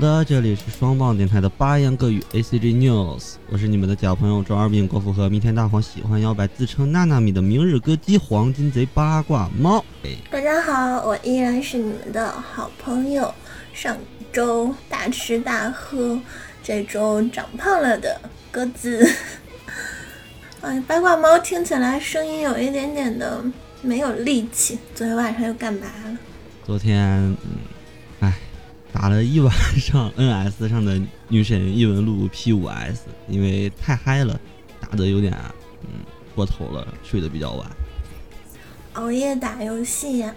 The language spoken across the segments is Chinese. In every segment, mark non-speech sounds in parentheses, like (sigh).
好的，这里是双棒电台的八言各语 A C G News，我是你们的假朋友周二病郭富和弥天大黄喜欢摇摆自称娜娜米的明日歌姬黄金贼八卦猫。哎，大家好，我依然是你们的好朋友，上周大吃大喝，这周长胖了的鸽子。哎，八卦猫听起来声音有一点点的没有力气，昨天晚上又干嘛了？昨天，嗯，哎，打了一晚上 (laughs) NS 上的女神异闻录 P5S，因为太嗨了，打的有点嗯过头了，睡得比较晚。熬夜打游戏呀，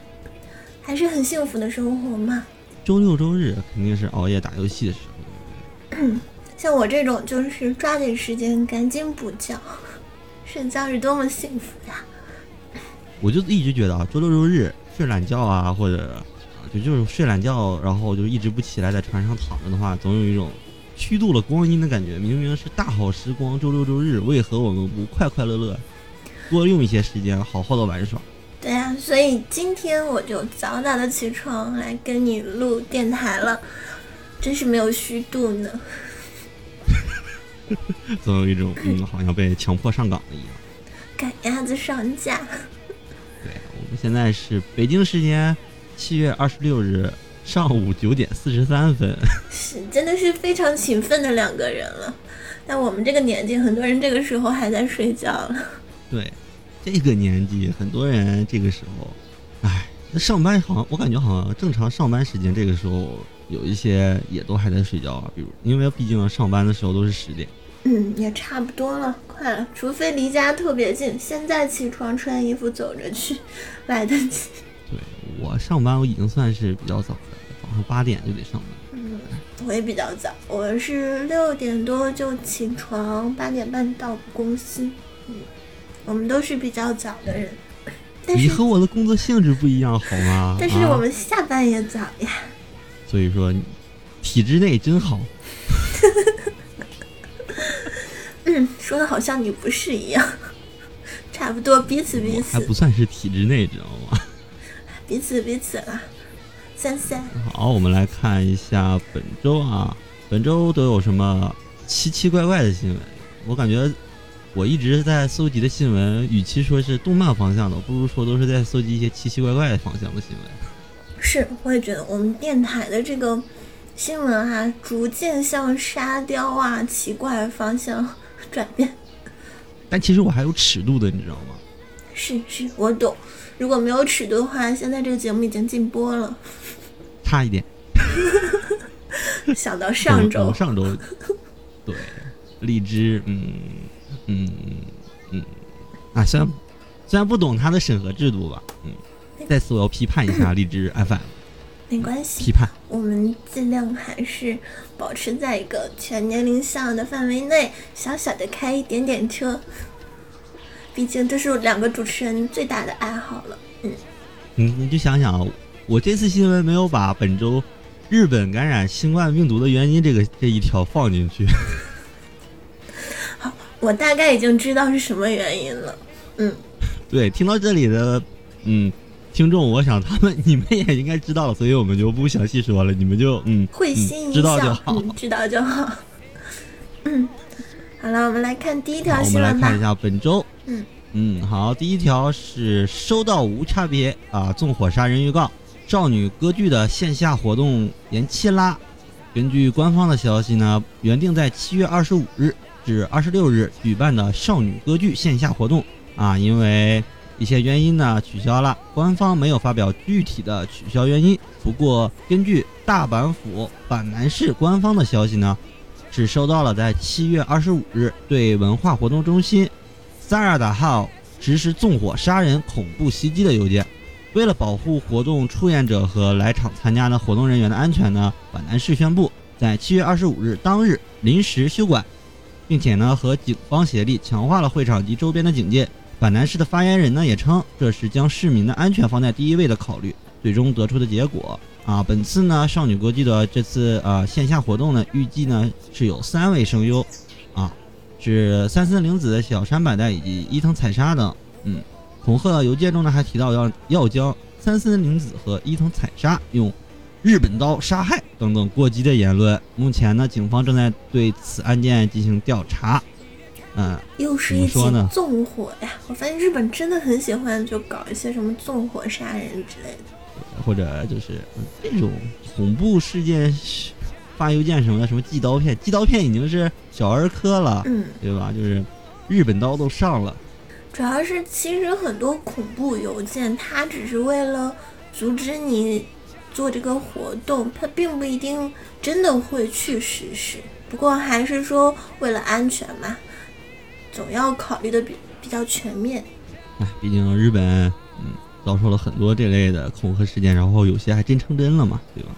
还是很幸福的生活嘛。周六周日肯定是熬夜打游戏的时候。像我这种就是抓紧时间赶紧补觉，睡觉是多么幸福呀！我就一直觉得啊，周六周日睡懒觉啊，或者啊就就是睡懒觉，然后就一直不起来，在床上躺着的话，总有一种虚度了光阴的感觉。明明是大好时光，周六周日，为何我们不快快乐乐，多用一些时间，好好的玩耍？对呀、所以今天我就早早的起床来跟你录电台了，真是没有虚度呢。(laughs) 总有一种嗯，好像被强迫上岗了一样。赶鸭子上架，(laughs) 对，我们现在是北京时间七月二十六日上午九点四十三分。是真的是非常勤奋的两个人了。但我们这个年纪，很多人这个时候还在睡觉了。对，这个年纪，很多人这个时候，哎，那上班好像我感觉好像正常上班时间这个时候，有一些也都还在睡觉啊。比如，因为毕竟上班的时候都是十点。嗯，也差不多了，快了。除非离家特别近，现在起床穿衣服走着去，来得及。对我上班，我已经算是比较早的，早上八点就得上班。嗯，我也比较早，我是六点多就起床，八点半到公司。嗯，我们都是比较早的人，但是你和我的工作性质不一样，好吗？但是啊我们下班也早呀。所以说，体制内真好。(laughs) 嗯，说的好像你不是一样，(laughs) 差不多彼此彼此还，不算是体制内，知道吗？彼此彼此啦。三三，好，我们来看一下本周啊，本周都有什么奇奇怪怪的新闻？我感觉我一直在搜集的新闻，与其说是动漫方向的，不如说都是在搜集一些奇奇怪怪的方向的新闻。是，我也觉得我们电台的这个新闻哈、逐渐向沙雕啊奇怪方向转变。但其实我还有尺度的，你知道吗？是是，我懂。如果没有尺度的话，现在这个节目已经禁播了。差一点。想到上周嗯，(laughs) 上周，对，荔枝，嗯嗯嗯，啊，虽然虽然不懂它的审核制度吧，嗯，再次我要批判一下 (laughs) 荔枝 FM，没关系批，判。我们尽量还是保持在一个全年龄向的范围内，小小的开一点点车。毕竟这是两个主持人最大的爱好了。嗯，你你就想想啊，我这次新闻没有把本周日本感染新冠病毒的原因这个这一条放进去，(laughs) 好我大概已经知道是什么原因了。嗯，对，听到这里的嗯听众，我想他们你们也应该知道了，所以我们就不详细说了，你们就嗯会心嗯、一知道笑，就好。嗯，知道就好。嗯，好了，我们来看第一条新闻吧们来看一。下本周。嗯嗯，好，第一条是收到无差别啊纵火杀人预告，少女歌剧的线下活动延期啦。根据官方的消息呢，原定在七月二十五日至二十六日举办的少女歌剧线下活动啊，因为一些原因呢取消了，官方没有发表具体的取消原因。不过，根据大阪府阪南市官方的消息呢，是收到了在七月二十五日对文化活动中心萨尔达号实施纵火杀人恐怖袭击的邮件。为了保护活动出演者和来场参加的活动人员的安全呢，阪南市宣布在七月二十五日当日临时休馆，并且呢和警方协力强化了会场及周边的警戒。阪南市的发言人呢也称，这是将市民的安全放在第一位的考虑，最终得出的结果。啊，本次呢少女国际的这次呃线下活动呢，预计呢是有三位声优，啊，是三森玲子、小山百代以及伊藤彩沙等。嗯，恐吓邮件中呢还提到要要将三森玲子和伊藤彩沙用日本刀杀害等等过激的言论。目前呢，警方正在对此案件进行调查。嗯，又是一起纵火呀！我发现日本真的很喜欢就搞一些什么纵火杀人之类的，或者就是这种恐怖事件发邮件什么的，什么寄刀片，寄刀片已经是小儿科了，嗯，对吧？就是日本刀都上了。主要是其实很多恐怖邮件，它只是为了阻止你做这个活动，它并不一定真的会去实施。不过还是说为了安全嘛。总要考虑的比比较全面。哎，毕竟日本嗯遭受了很多这类的恐吓事件，然后有些还真成真了嘛，对吧？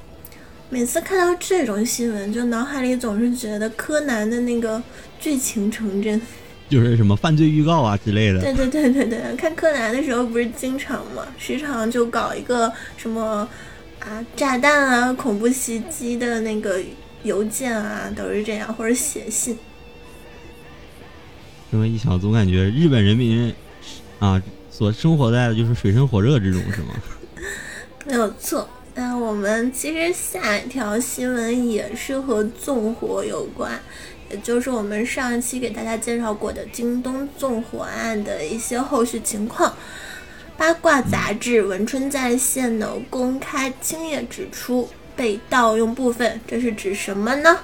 每次看到这种新闻，就脑海里总是觉得柯南的那个剧情成真，(laughs) 就是什么犯罪预告啊之类的。对对对对对，看柯南的时候不是经常嘛，时常就搞一个什么啊炸弹啊恐怖袭击的那个邮件啊，都是这样，或者写信。这么一想，总感觉日本人民啊，所生活在的就是水深火热之中，是吗？(laughs) 没有错。那我们其实下一条新闻也是和纵火有关，也就是我们上一期给大家介绍过的京东纵火案的一些后续情况。八卦杂志《文春在线》呢公开青叶指出被盗用部分，这是指什么呢？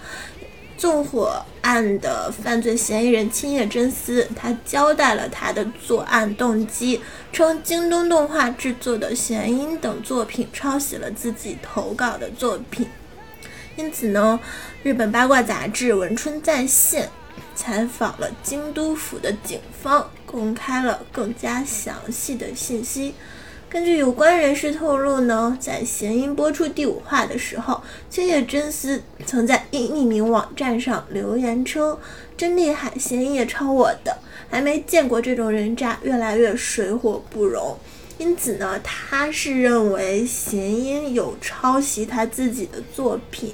纵火案的犯罪嫌疑人青叶真司，他交代了他的作案动机，称京东动画制作的《弦音》等作品抄袭了自己投稿的作品。因此呢，日本八卦杂志《文春在线》采访了京都府的警方，公开了更加详细的信息。根据有关人士透露呢，在弦音播出第五话的时候，青叶真司曾在一匿名网站上留言称：“真厉害，弦音也抄我的，还没见过这种人渣，越来越水火不容。”因此呢，他是认为弦音有抄袭他自己的作品。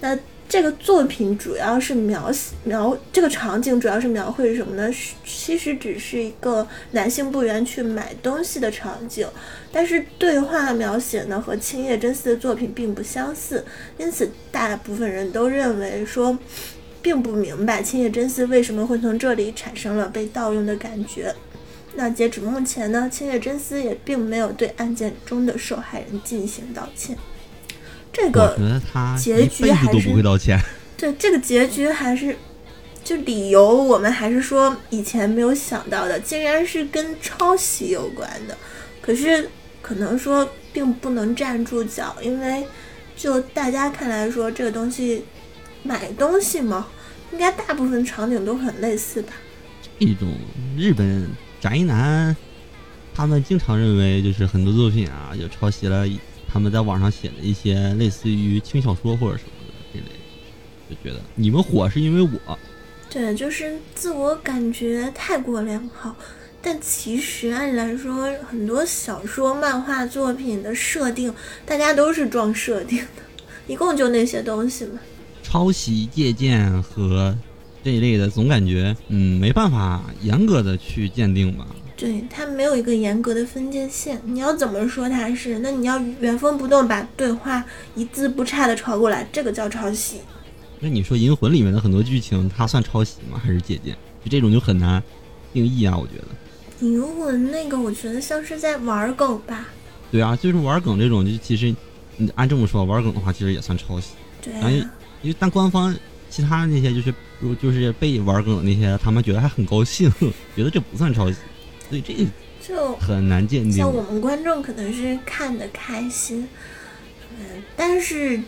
那。这个作品主要是描写描这个场景，主要是描绘什么呢？是其实只是一个男性部员去买东西的场景，但是对话描写呢和青叶真司的作品并不相似，因此大部分人都认为说，并不明白青叶真司为什么会从这里产生了被盗用的感觉。那截止目前呢，青叶真司也并没有对案件中的受害人进行道歉。这个结局还是对这个结局还是就理由，我们还是说以前没有想到的，竟然是跟抄袭有关的。可是可能说并不能站住脚，因为就大家看来说，这个东西买东西嘛，应该大部分场景都很类似吧。一种日本宅男，他们经常认为就是很多作品啊，就抄袭了。他们在网上写的一些类似于轻小说或者什么的这类，就觉得你们火是因为我，对，就是自我感觉太过良好。但其实按理来说，很多小说、漫画作品的设定，大家都是装设定的，一共就那些东西嘛。抄袭、借鉴和这一类的，总感觉嗯没办法严格的去鉴定吧。对它没有一个严格的分界线，你要怎么说它是？那你要原封不动把对话一字不差的抄过来，这个叫抄袭。那你说《银魂》里面的很多剧情，它算抄袭吗？还是借鉴？就这种就很难定义啊，我觉得。《银魂》那个，我觉得像是在玩梗吧。对啊，就是玩梗这种，就其实你按这么说，玩梗的话，其实也算抄袭。对。因为但官方其他那些就是如就是被玩梗的那些，他们觉得还很高兴，(laughs) 觉得这不算抄袭。所以这就很难鉴定。像我们观众可能是看的开心，嗯，但是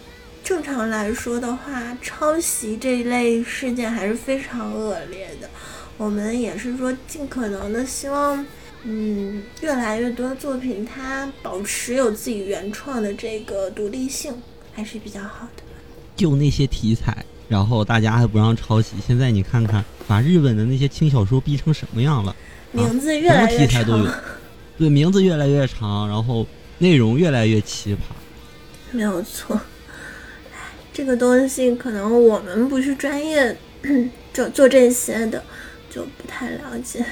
正常来说的话，抄袭这一类事件还是非常恶劣的。我们也是说，尽可能的希望，嗯，越来越多作品它保持有自己原创的这个独立性，还是比较好的。就那些题材，然后大家还不让抄袭，现在你看看，把日本的那些轻小说逼成什么样了？名字越来越长，(laughs) 对，名字越来越长，然后内容越来越奇葩。没有错，这个东西可能我们不是专业 (clears throat) 做做这些的，就不太了解。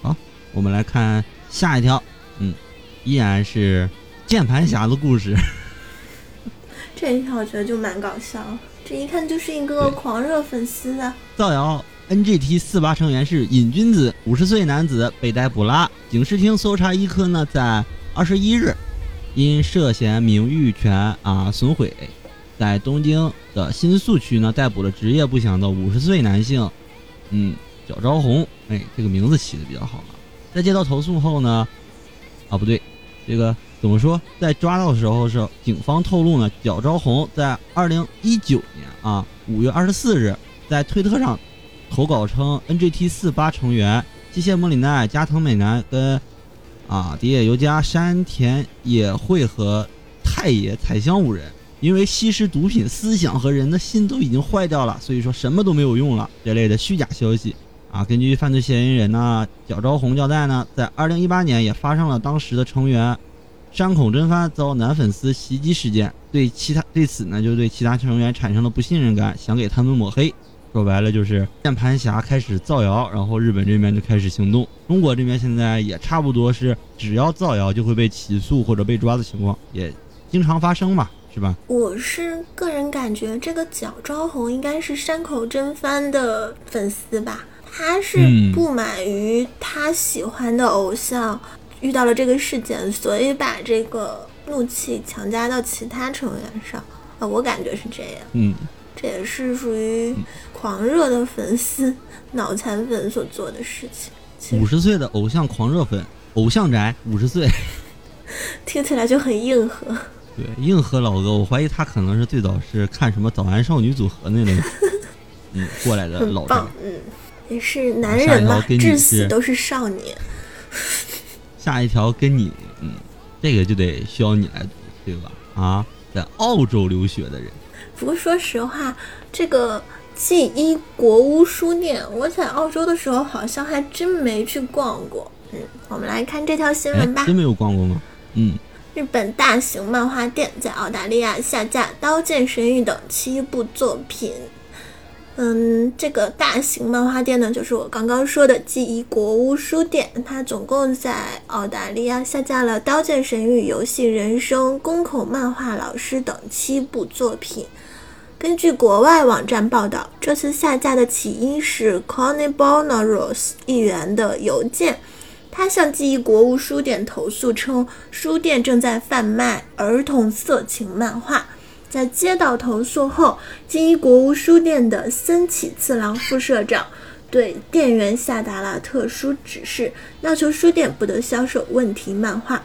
好，我们来看下一条，嗯，依然是键盘侠的故事。(laughs) 这一条我觉得就蛮搞笑，这一看就是一个狂热粉丝啊。造谣 NGT 四八成员是瘾君子，五十岁男子被逮捕啦。警视厅搜查一科呢，在二十一日因涉嫌名誉权啊损毁，在东京的新宿区呢逮捕了职业不详的五十岁男性，嗯，角昭宏，哎，这个名字起的比较好啊。在接到投诉后呢，啊不对，这个怎么说？在抓到的时候是警方透露呢，角昭宏在二零一九年啊五月二十四日在推特上投稿称，NGT 四八成员机械莫里奈、加藤美男跟啊迪野由加、山田野惠和太野彩香五人，因为吸食毒品，思想和人的心都已经坏掉了，所以说什么都没有用了这类的虚假消息。啊，根据犯罪嫌疑人呢角昭宏交代呢，在二零一八年也发生了当时的成员山口真帆遭男粉丝袭击事件，对其他对此呢就对其他成员产生了不信任感，想给他们抹黑。说白了就是键盘侠开始造谣，然后日本这边就开始行动。中国这边现在也差不多是，只要造谣就会被起诉或者被抓的情况也经常发生嘛，是吧？我是个人感觉，这个角昭宏应该是山口真帆的粉丝吧。他是不满于他喜欢的偶像遇到了这个事件，所以把这个怒气强加到其他成员上啊，我感觉是这样。嗯，这也是属于狂热的粉丝、脑残粉所做的事情。五十岁的偶像狂热粉，偶像宅，五十岁，(laughs) 听起来就很硬核。对，硬核老哥，我怀疑他可能是最早是看什么早安少女组合那类，(laughs) 嗯，过来的老宅，嗯。也是男人嘛，至死都是少年。(laughs) 下一条跟你，嗯，这个就得需要你来读，对吧？啊，在澳洲留学的人。不过说实话，这个 G 一国屋书店，我在澳洲的时候好像还真没去逛过。嗯，我们来看这条新闻吧。真没有逛过吗？嗯。日本大型漫画店在澳大利亚下架《刀剑神域》等七部作品。嗯，这个大型漫画店呢，就是我刚刚说的记忆国屋书店。它总共在澳大利亚下架了《刀剑神域》《游戏人生》《宫口漫画老师》等七部作品。根据国外网站报道，这次下架的起因是 Connie Bonaros 议员的邮件，他向记忆国务书店投诉称，书店正在贩卖儿童色情漫画。在接到投诉后，金一国务书店的森启次郎副社长对店员下达了特殊指示，要求书店不得销售问题漫画。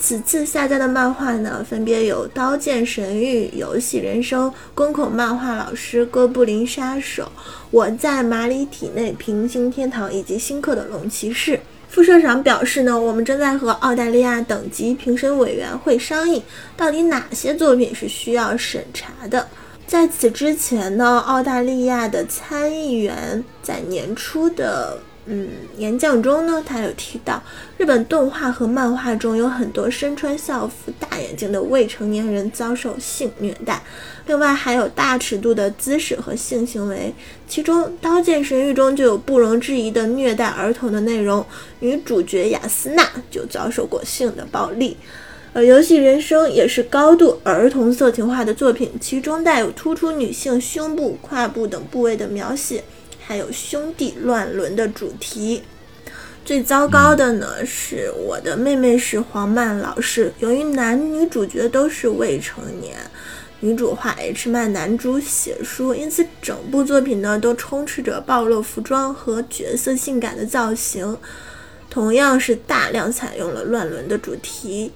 此次下架的漫画呢，分别有《刀剑神域》《游戏人生》《宫口漫画老师》《哥布林杀手》《我在马里体内平行天堂》以及新课的《龙骑士》。副社长表示呢，我们正在和澳大利亚等级评审委员会商议，到底哪些作品是需要审查的。在此之前呢，澳大利亚的参议员在年初的。嗯，演讲中呢，他有提到日本动画和漫画中有很多身穿校服、大眼睛的未成年人遭受性虐待，另外还有大尺度的姿势和性行为，其中《刀剑神域》中就有不容置疑的虐待儿童的内容，女主角雅斯娜就遭受过性的暴力，而《游戏人生》也是高度儿童色情化的作品，其中带有突出女性胸部、胯部等部位的描写。还有兄弟乱伦的主题，最糟糕的呢是我的妹妹是黄曼老师。由于男女主角都是未成年，女主画 H 漫，男主写书，因此整部作品呢都充斥着暴露服装和角色性感的造型。同样是大量采用了乱伦的主题，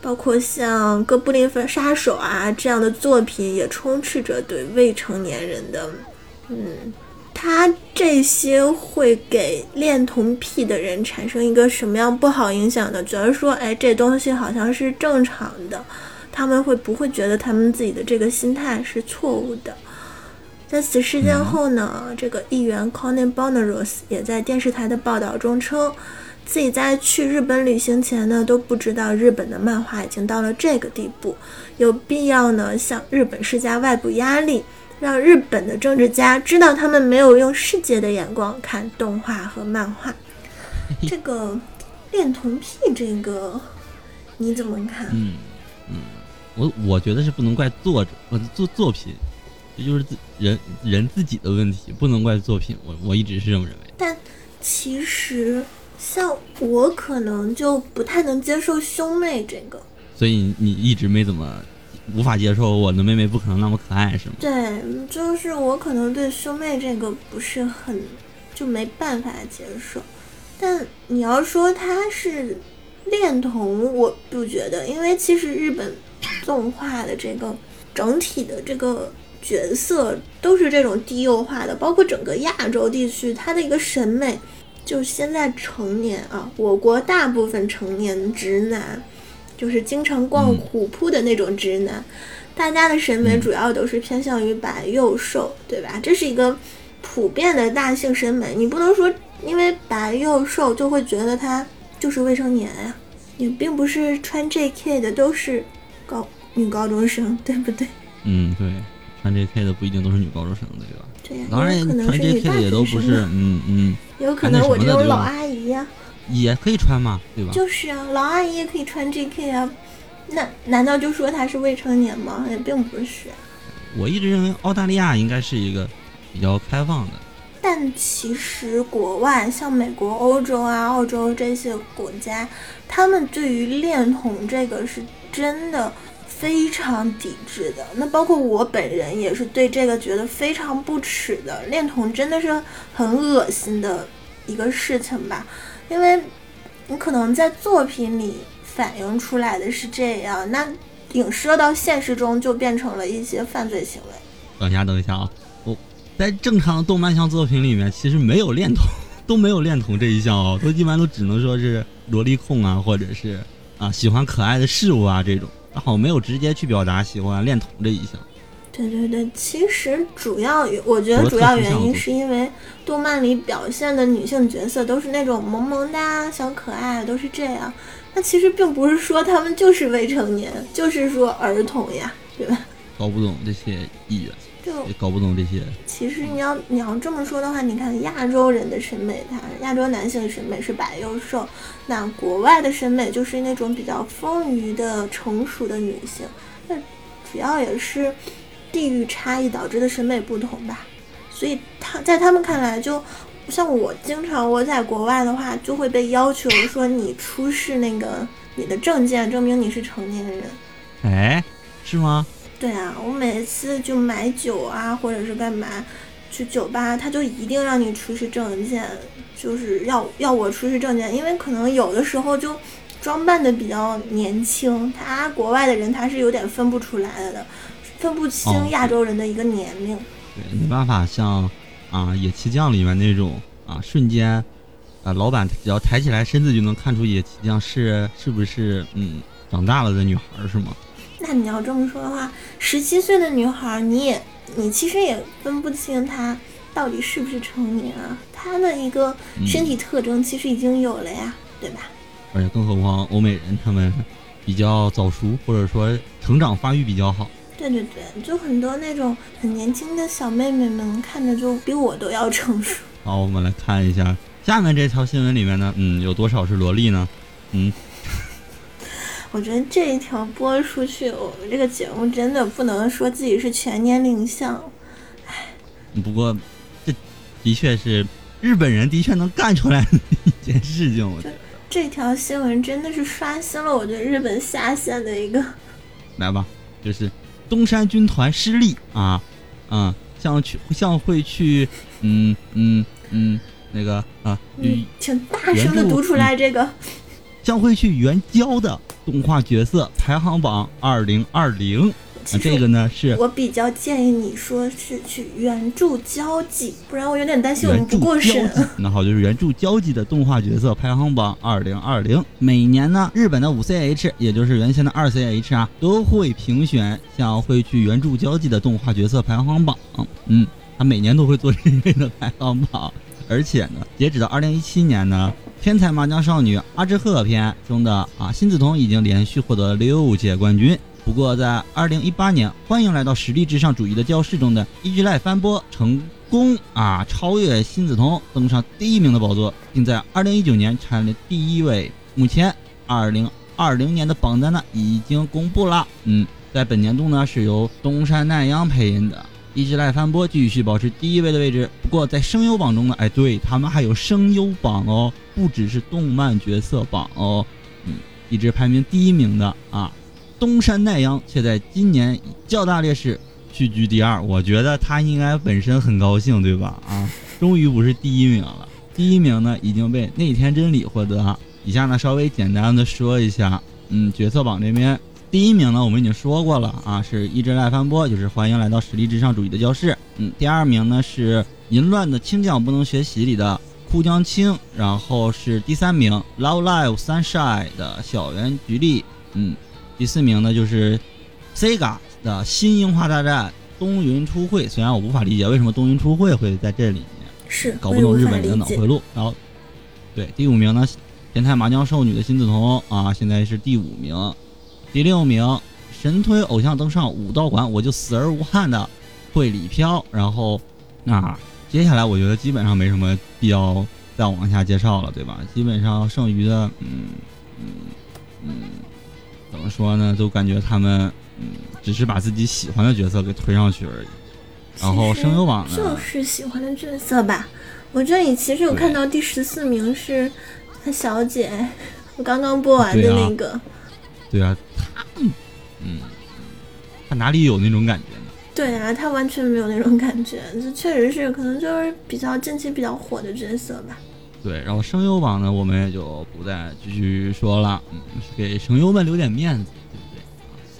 包括像《哥布林杀手》啊这样的作品，也充斥着对未成年人的，嗯。他这些会给恋童癖的人产生一个什么样不好影响呢？觉得说，哎，这东西好像是正常的，他们会不会觉得他们自己的这个心态是错误的？在此事件后呢，这个议员 Conan Bonaros 也在电视台的报道中称，自己在去日本旅行前呢都不知道日本的漫画已经到了这个地步，有必要呢向日本施加外部压力。让日本的政治家知道，他们没有用世界的眼光看动画和漫画。(laughs) 这个恋童癖，这个你怎么看？嗯嗯，我我觉得是不能怪作者，呃，作作品，这就是自人人自己的问题，不能怪作品。我我一直是这么认为。但其实像我可能就不太能接受兄妹这个，所以你一直没怎么无法接受我的妹妹不可能那么可爱，是吗？对，就是我可能对兄妹这个不是很就没办法接受。但你要说他是恋童，我不觉得，因为其实日本动画的这个整体的这个角色都是这种低幼化的，包括整个亚洲地区，它的一个审美，就现在成年啊，我国大部分成年直男，就是经常逛虎扑的那种直男，大家的审美主要都是偏向于白又瘦，对吧？这是一个普遍的大性审美，你不能说因为白又瘦就会觉得他就是未成年呀，也并不是穿 JK 的都是高女高中生，对不对？嗯，对，穿 JK 的不一定都是女高中生的，对吧？对呀，当然，穿 JK 的也都不是，嗯嗯，有可能我这种老阿姨呀，也可以穿嘛，对吧？就是啊，老阿姨也可以穿 JK 啊，那难道就说她是未成年吗？也并不是。我一直认为澳大利亚应该是一个比较开放的。但其实国外像美国、欧洲啊、澳洲这些国家，他们对于恋童这个是真的非常抵制的。那包括我本人也是对这个觉得非常不耻的。恋童真的是很恶心的一个事情吧？因为你可能在作品里反映出来的是这样，那影射到现实中就变成了一些犯罪行为。等一下，等一下啊！我在正常的动漫向作品里面，其实没有恋童，(laughs) 都没有恋童这一项哦，都一般都只能说是萝莉控啊，或者是啊喜欢可爱的事物啊这种，然后没有直接去表达喜欢恋童这一项。对对对，其实主要我觉得主要原因是因为动漫里表现的女性角色都是那种萌萌哒小可爱，都是这样。那其实并不是说他们就是未成年，就是说儿童呀，对吧？搞不懂这些意愿。就也搞不懂这些。其实你要你要这么说的话，你看亚洲人的审美，他亚洲男性审美是白又瘦，那国外的审美就是那种比较丰腴的成熟的女性。那主要也是地域差异导致的审美不同吧。所以他在他们看来，就像我经常我在国外的话，就会被要求说你出示那个你的证件，证明你是成年人。哎，是吗？对啊，我每次就买酒啊，或者是干嘛，去酒吧，他就一定让你出示证件，就是要要我出示证件，因为可能有的时候就装扮的比较年轻，他国外的人他是有点分不出来的，分不清亚洲人的一个年龄。对，没办法，像啊野崎将里面那种啊，瞬间啊，老板只要抬起来身子就能看出野崎将是是不是嗯长大了的女孩是吗？那你要这么说的话，十七岁的女孩，你也你其实也分不清她到底是不是成年啊？她的一个身体特征其实已经有了呀，对吧？而且更何况欧美人他们比较早熟，或者说成长发育比较好。对对对，就很多那种很年轻的小妹妹们看着就比我都要成熟。(laughs) 好，我们来看一下下面这条新闻里面呢，嗯，有多少是萝莉呢？嗯。(laughs) 我觉得这一条播出去，我们这个节目真的不能说自己是全年龄向，唉。不过，这的确是日本人的确能干出来的一件事情。我觉得这条新闻真的是刷新了我对日本下线的一个。来吧，就是东山军团失利啊，嗯，像去像会去，嗯嗯嗯，那个啊，请大声的读出来这个。将会去援交的动画角色排行榜二零二零，那这个呢是我比较建议你说是去援助交际，不然我有点担心我们不过审。那好，就是援助交际的动画角色排行榜二零二零。每年呢，日本的五 CH，也就是原先的二 CH 啊，都会评选像会去援助交际的动画角色排行榜。嗯，他每年都会做这一类的排行榜，而且呢，截止到二零一七年呢。天才麻将少女阿志赫篇中的啊新子彤已经连续获得六届冠军。不过在二零一八年，欢迎来到实力至上主义的教室中的一之濑翻波成功啊超越新子彤，登上第一名的宝座，并在二零一九年蝉联第一位。目前二零二零年的榜单呢已经公布了，嗯，在本年度呢是由东山奈央配音的，一只赖帆波继续保持第一位的位置。不过在声优榜中呢，哎，对他们还有声优榜哦，不只是动漫角色榜哦。嗯，一直排名第一名的啊，东山奈央却在今年以较大劣势屈居第二。我觉得他应该本身很高兴，对吧？啊，(laughs) 终于不是第一名了。第一名呢已经被内田真理获得。以下呢稍微简单的说一下，嗯，角色榜这边第一名呢我们已经说过了啊，是一直赖帆波，就是欢迎来到实力至上主义的教室。嗯，第二名呢是淫乱的青将不能学习里的枯江青，然后是第三名 Love Live Sunshine 的小圆菊丽。嗯，第四名呢就是 Sega 的新樱花大战东云初会，虽然我无法理解为什么东云初会会在这里面，是搞不懂日本人的脑回路。然后，对第五名呢。变态麻将少女的新子彤啊，现在是第五名，第六名神推偶像登上武道馆，我就死而无憾的会里飘。然后，那接下来我觉得基本上没什么必要再往下介绍了，对吧？基本上剩余的，嗯嗯嗯，怎么说呢？都感觉他们嗯，只是把自己喜欢的角色给推上去而已。然后声优网呢，就是喜欢的角色吧。我这里其实有看到第十四名是。小姐，我刚刚播完的那个，对啊，他，嗯，他哪里有那种感觉呢？对啊，他完全没有那种感觉，这确实是可能就是比较近期比较火的角色吧。对，然后声优榜呢，我们也就不再继续说了，嗯，给声优们留点面子，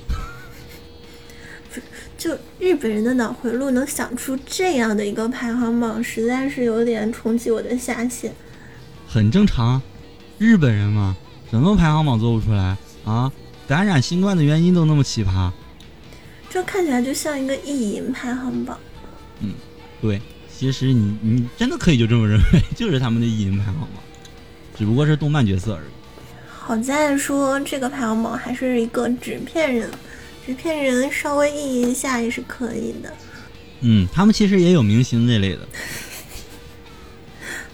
对不对？(laughs) 就日本人的脑回路能想出这样的一个排行榜，实在是有点冲击我的下限。很正常。日本人嘛，什么排行榜做不出来啊？感染新冠的原因都那么奇葩，这看起来就像一个意淫排行榜。嗯，对，其实你你真的可以就这么认为，(laughs) 就是他们的意淫排行榜，只不过是动漫角色而已。好在说这个排行榜还是一个纸片人，纸片人稍微意淫一下也是可以的。嗯，他们其实也有明星这类的。(laughs)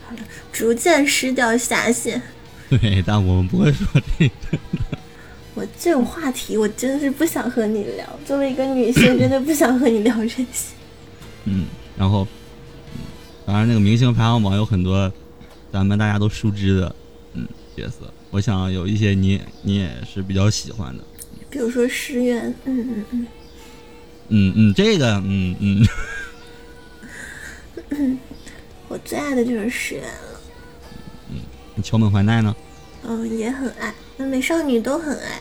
好了，逐渐失掉下限。(laughs) 对，但我们不会说这个。我这种话题，我真是不想和你聊。作为一个女性，真的不想和你聊这些。嗯，然后，当然那个明星排行榜有很多咱们大家都熟知的嗯角色，我想有一些你你也是比较喜欢的。比如说石原，嗯嗯嗯，嗯嗯，这个嗯 (laughs) 嗯，我最爱的就是石原了。嗯你桥本环奈呢？嗯，也很爱，那美少女都很爱。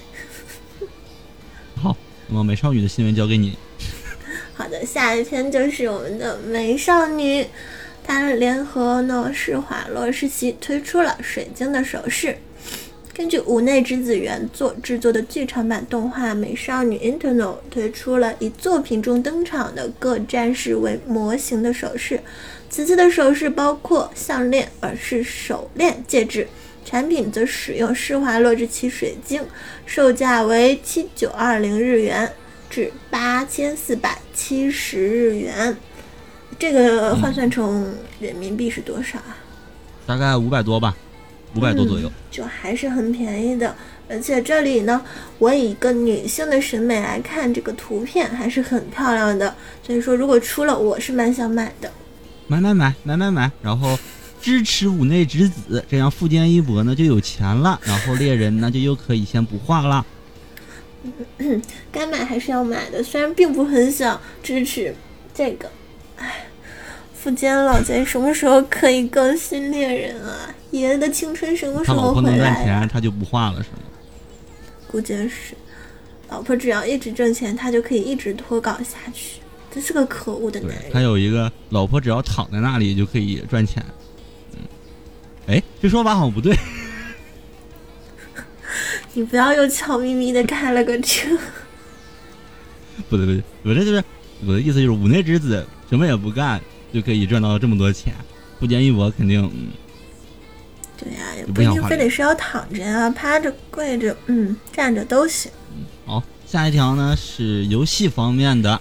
(laughs) 好，那么美少女的新闻交给你。(laughs) 好的，下一篇就是我们的美少女，他联合呢施华洛世奇推出了水晶的首饰。根据五内之子原作制作的剧场版动画《美少女 Internal》推出了以作品中登场的各战士为模型的首饰。此次的首饰包括项链、耳饰、手链、戒指，产品则使用施华洛世奇水晶，售价为七九二零日元至八千四百七十日元。这个换算成人民币是多少啊？大概五百多吧，五百多左右，就还是很便宜的。而且这里呢，我以一个女性的审美来看，这个图片还是很漂亮的。所以说，如果出了，我是蛮想买的。买买买买买买，然后支持五内之子，这样富坚一博呢就有钱了，然后猎人呢就又可以先不画了。该买还是要买的，虽然并不很想支持这个。唉，富坚老贼什么时候可以更新猎人啊？爷爷的青春什么时候回来？他老婆能赚钱，他就不画了是吗？估计是，老婆只要一直挣钱，他就可以一直拖稿下去。这是个可恶的男人。他有一个老婆，只要躺在那里就可以赚钱。嗯，哎，这说法好像不对。(laughs) 你不要又悄咪咪的开了个车。不对不对，我这就是我的意思，就是五内之子什么也不干就可以赚到这么多钱，不建议我肯定。对呀，也不一定非得是要躺着呀，趴着、跪着、嗯，站着都行。嗯，好，下一条呢是游戏方面的。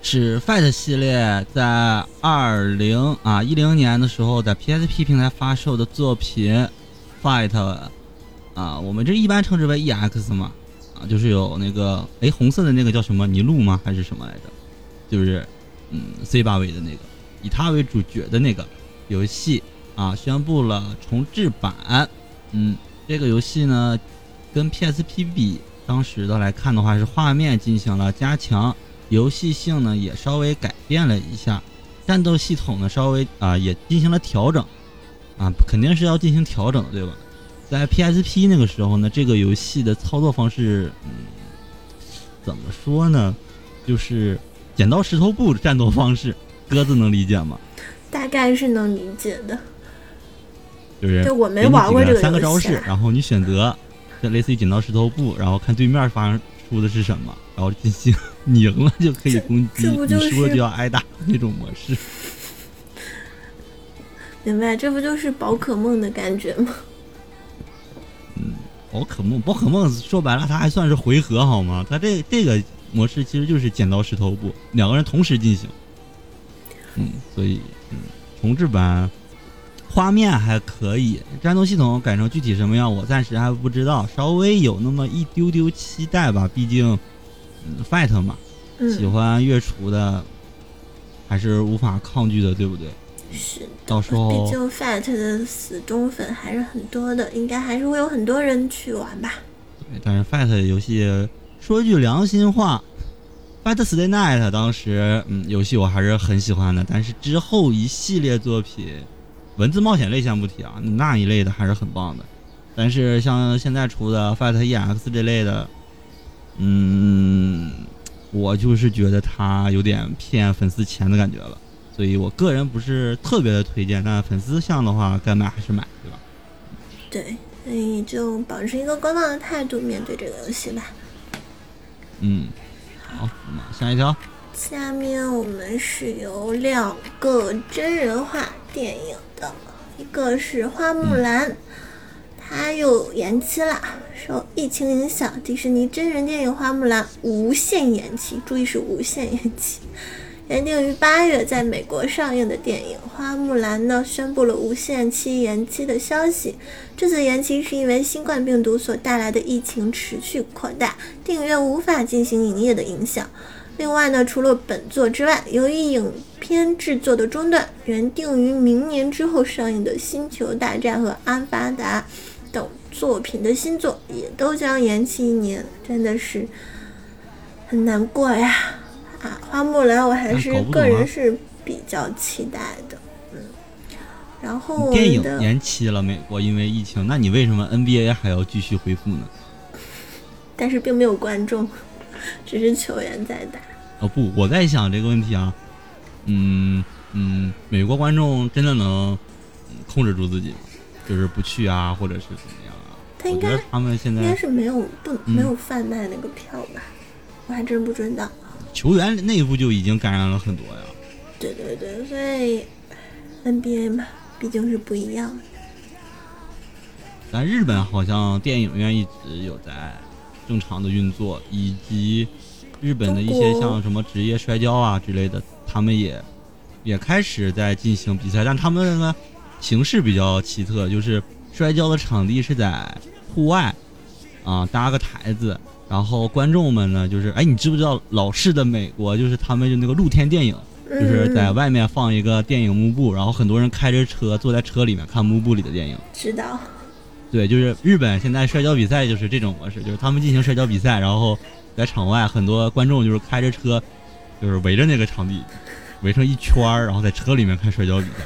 是 Fight 系列在二零啊一零年的时候在 PSP 平台发售的作品，Fight 啊，我们这一般称之为 EX 嘛啊，就是有那个哎红色的那个叫什么尼禄吗？还是什么来着？就是嗯 C 八位的那个，以他为主角的那个游戏啊，宣布了重置版。嗯，这个游戏呢，跟 PSP 比，当时的来看的话，是画面进行了加强，游戏性呢也稍微改变了一下，战斗系统呢稍微啊也进行了调整。啊，肯定是要进行调整的，对吧？在 PSP 那个时候呢，这个游戏的操作方式，嗯，怎么说呢？就是剪刀石头布的战斗方式，鸽子能理解吗？大概是能理解的。就是对我没玩过这个三个招式，然后你选择，就类似于剪刀石头布，然后看对面发生出的是什么，然后进行，你赢了就可以攻击，你输了就要挨打那种模式。明白，这不就是宝可梦的感觉吗？嗯，宝可梦，宝可梦说白了，它还算是回合好吗？它这这个模式其实就是剪刀石头布，两个人同时进行。嗯，所以嗯，重置版画面还可以，战斗系统改成具体什么样，我暂时还不知道，稍微有那么一丢丢期待吧。毕竟，嗯，fight 嘛，喜欢月厨的还是无法抗拒的，对不对？是，到时候毕竟 Fat 的死忠粉还是很多的，应该还是会有很多人去玩吧。对，但是 Fat 游戏说句良心话，Fat Stay Night 当时嗯游戏我还是很喜欢的，但是之后一系列作品，文字冒险类先不提啊，那一类的还是很棒的。但是像现在出的 Fight EX 这类的，嗯，我就是觉得它有点骗粉丝钱的感觉了。所以我个人不是特别的推荐，但粉丝向的话，该买还是买，对吧？对，所以就保持一个观望的态度面对这个游戏吧。嗯，好，我们下一条。下面我们是有两个真人化电影的，一个是《花木兰》，它又延期了，受疫情影响，迪士尼真人电影《花木兰》无限延期，注意是无限延期。原定于八月在美国上映的电影《花木兰》呢，宣布了无限期延期的消息。这次延期是因为新冠病毒所带来的疫情持续扩大，电影院无法进行营业的影响。另外呢，除了本作之外，由于影片制作的中断，原定于明年之后上映的《星球大战》和《阿凡达》等作品的新作也都将延期一年，真的是很难过呀。啊，花木兰我还是个人是比较期待的，嗯。然后电影延期了，美国因为疫情，那你为什么 NBA 还要继续恢复呢？但是并没有观众，(laughs) 只是球员在打。哦不，我在想这个问题啊，嗯嗯，美国观众真的能控制住自己吗？就是不去啊，或者是怎么样啊？他应该他们现在应该是没有不没有贩卖那个票吧？我还真不知道。球员内部就已经感染了很多呀。对对对，所以 NBA 嘛，毕竟是不一样的。但日本好像电影院一直有在正常的运作，以及日本的一些像什么职业摔跤啊之类的，他们也也开始在进行比赛，但他们呢形式比较奇特，就是摔跤的场地是在户外啊，搭个台子。然后观众们呢，就是哎，你知不知道老式的美国，就是他们就那个露天电影，就是在外面放一个电影幕布，然后很多人开着车坐在车里面看幕布里的电影。知道。对，就是日本现在摔跤比赛就是这种模式，就是他们进行摔跤比赛，然后在场外很多观众就是开着车，就是围着那个场地，围成一圈儿，然后在车里面看摔跤比赛。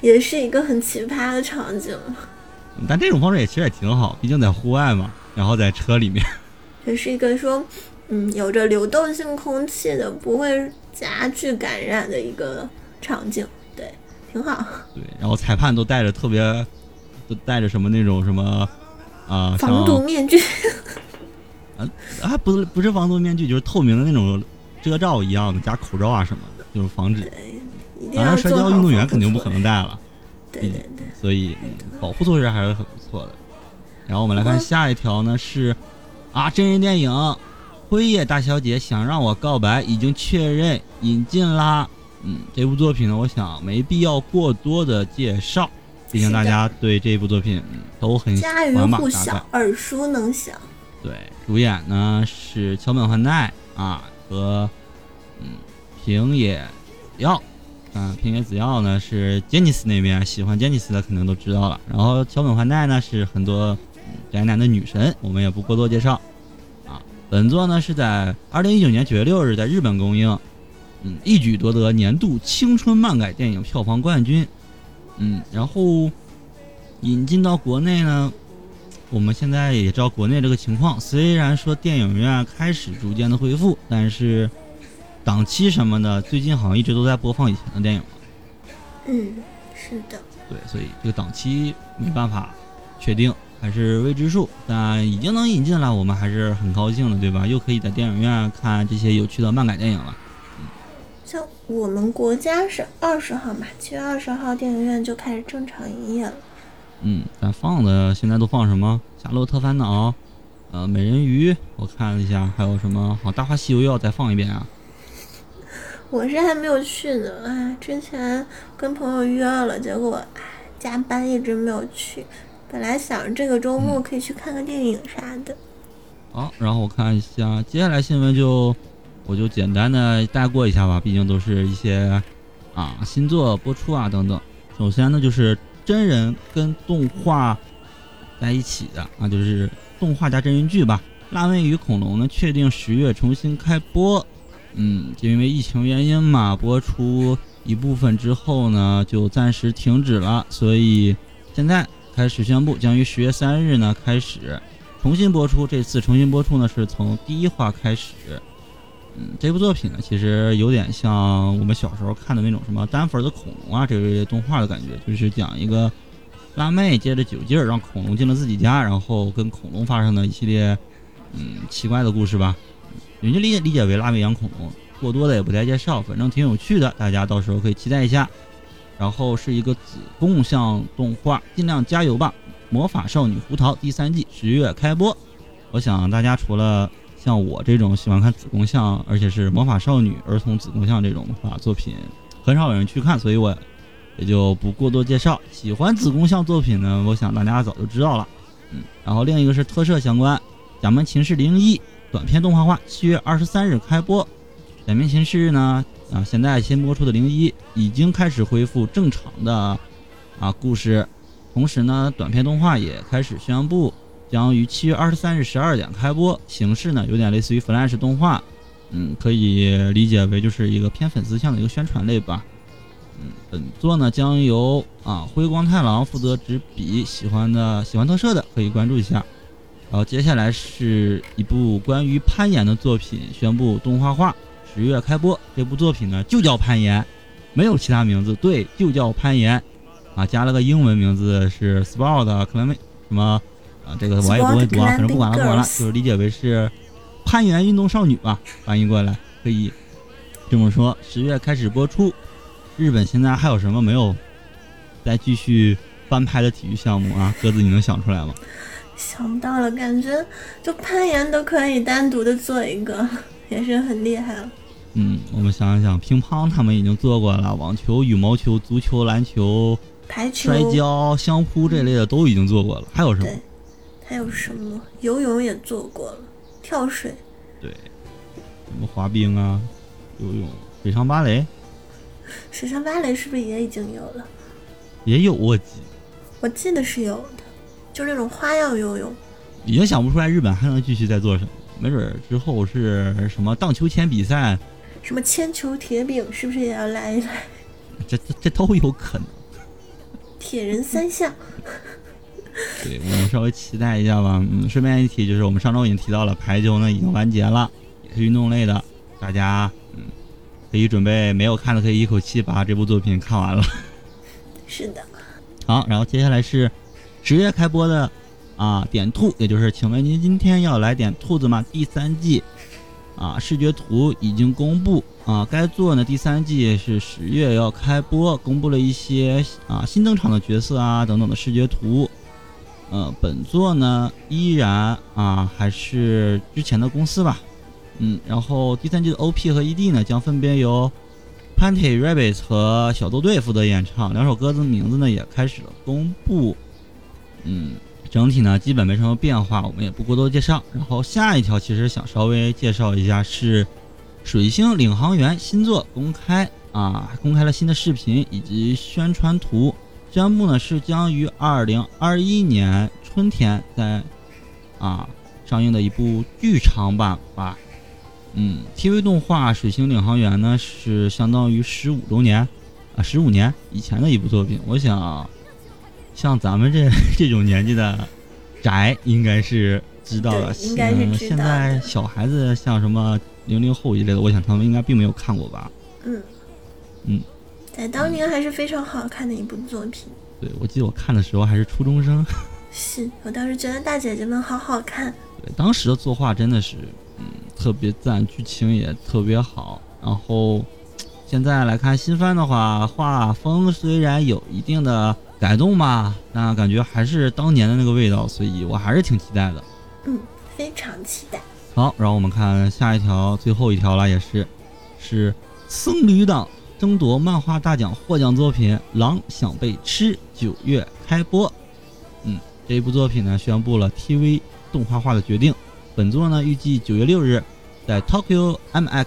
也是一个很奇葩的场景。但这种方式也其实也挺好，毕竟在户外嘛。然后在车里面，这是一个说，嗯，有着流动性空气的，不会加剧感染的一个场景，对，挺好。对，然后裁判都戴着特别，都戴着什么那种什么，啊，防毒面具。啊啊，不是不是防毒面具，就是透明的那种遮罩一样的，加口罩啊什么的，就是防止。对，反正摔跤运动员肯定不可能戴了。对对对。所以保护措施还是很不错的。然后我们来看下一条呢，是啊，真人电影《辉夜大小姐想让我告白》已经确认引进啦。嗯，这部作品呢，我想没必要过多的介绍，毕竟大家对这部作品嗯都很家喻户晓、耳熟能详。对，主演呢是桥本环奈啊和嗯平野耀，嗯平野紫耀呢是杰尼斯那边喜欢杰尼斯的肯定都知道了，然后桥本环奈呢是很多、嗯宅男的女神，我们也不过多介绍。啊，本作呢是在二零一九年九月六日在日本公映，嗯，一举夺得年度青春漫改电影票房冠军，嗯，然后引进到国内呢，我们现在也知道国内这个情况，虽然说电影院开始逐渐的恢复，但是档期什么的，最近好像一直都在播放以前的电影。嗯，是的，对，所以这个档期没办法确定，还是未知数。但已经能引进了，我们还是很高兴的，对吧？又可以在电影院看这些有趣的漫改电影了。像我们国家是二十号嘛，七月二十号电影院就开始正常营业了。嗯，咱放的现在都放什么？《夏洛特烦恼》，呃，《美人鱼》，我看了一下，还有什么？好，《大话西游》又要再放一遍啊。我是还没有去呢，哎，之前跟朋友约了，结果哎加班一直没有去。本来想着这个周末可以去看个电影啥的。好，然后我看一下接下来新闻就，我就简单的带过一下吧，毕竟都是一些啊新作播出啊等等。首先呢就是真人跟动画在一起的啊，就是动画加真人剧吧。《辣妹与恐龙》呢确定十月重新开播，嗯，就因为疫情原因嘛，播出一部分之后呢就暂时停止了，所以现在开始宣布将于十月三日呢开始。重新播出，这次重新播出呢是从第一话开始。嗯，这部作品呢其实有点像我们小时候看的那种什么丹佛的恐龙啊这类动画的感觉，就是讲一个辣妹借着酒劲儿让恐龙进了自己家，然后跟恐龙发生的一系列嗯奇怪的故事吧。你就理解理解为辣妹养恐龙，过多的也不再介绍，反正挺有趣的，大家到时候可以期待一下。然后是一个子供像动画，尽量加油吧！魔法少女胡桃第三季十月开播，我想大家除了像我这种喜欢看子宫像，而且是魔法少女儿童子宫像这种的话作品，很少有人去看，所以我也就不过多介绍。喜欢子宫像作品呢，我想大家早就知道了。嗯，然后另一个是特摄相关，《假面骑士零一》短片动画化，七月二十三日开播。假面骑士呢，啊，现在新播出的零一已经开始恢复正常的啊故事。同时呢，短片动画也开始宣布将于七月二十三日十二点开播，形式呢有点类似于 Flash 动画，嗯，可以理解为就是一个偏粉丝向的一个宣传类吧。嗯，本作呢将由啊辉光太郎负责执笔，喜欢的喜欢特摄的可以关注一下。然后接下来是一部关于攀岩的作品，宣布动画化，十月开播。这部作品呢就叫攀岩，没有其他名字，对，就叫攀岩。啊，加了个英文名字是 Sport Climb 什么啊？这个我也不会读啊，反正不管了，不管了，就是理解为是攀岩运动少女吧，翻译过来可以这么说。十月开始播出，日本现在还有什么没有再继续翻拍的体育项目啊？鸽子，你能想出来吗？想到了，感觉就攀岩都可以单独的做一个，(laughs) 也是很厉害了。嗯，我们想一想，乒乓他们已经做过了，网球、羽毛球、足球、篮球。排球、摔跤、相扑这类的都已经做过了，还有什么？对，还有什么？游泳也做过了，跳水。对，什么滑冰啊，游泳、水上芭蕾。水上芭蕾是不是也已经有了？也有我记，我记得是有的，就那种花样游泳。已经想不出来日本还能继续再做什么，没准之后是什么荡秋千比赛，什么铅球、铁饼，是不是也要来一来？这这这都有可能。铁人三项，(laughs) 对我们稍微期待一下吧。嗯，顺便一提，就是我们上周已经提到了排球呢，已经完结了，也是运动类的，大家嗯可以准备没有看的可以一口气把这部作品看完了。是的。好，然后接下来是十月开播的啊点兔，也就是请问您今天要来点兔子吗？第三季啊视觉图已经公布。啊，该作呢第三季是十月要开播，公布了一些啊新登场的角色啊等等的视觉图。呃，本作呢依然啊还是之前的公司吧，嗯，然后第三季的 OP 和 ED 呢将分别由 Panty Rabbit 和小豆队负责演唱，两首歌的名字呢也开始了公布。嗯，整体呢基本没什么变化，我们也不过多介绍。然后下一条其实想稍微介绍一下是水星领航员新作公开啊，公开了新的视频以及宣传图，宣布呢是将于二零二一年春天在啊上映的一部剧场版吧。嗯，TV 动画《水星领航员》呢是相当于十五周年啊，十五年以前的一部作品。我想，像咱们这 (laughs) 这种年纪的宅应该是知道了。应该是知道现在小孩子像什么零零后一类的，我想他们应该并没有看过吧？嗯嗯，在当年还是非常好看的一部作品。对，我记得我看的时候还是初中生。(laughs) 是我当时觉得大姐姐们好好看。对，当时的作画真的是。嗯特别赞，剧情也特别好。然后现在来看新番的话，画风虽然有一定的改动吧，那感觉还是当年的那个味道，所以我还是挺期待的。嗯，非常期待。好，然后我们看下一条，最后一条了，也是是僧侣党争夺漫画大奖获奖作品《狼想被吃》，九月开播。嗯，这一部作品呢，宣布了 TV 动画化的决定。本作呢，预计九月六日在 Tokyo MX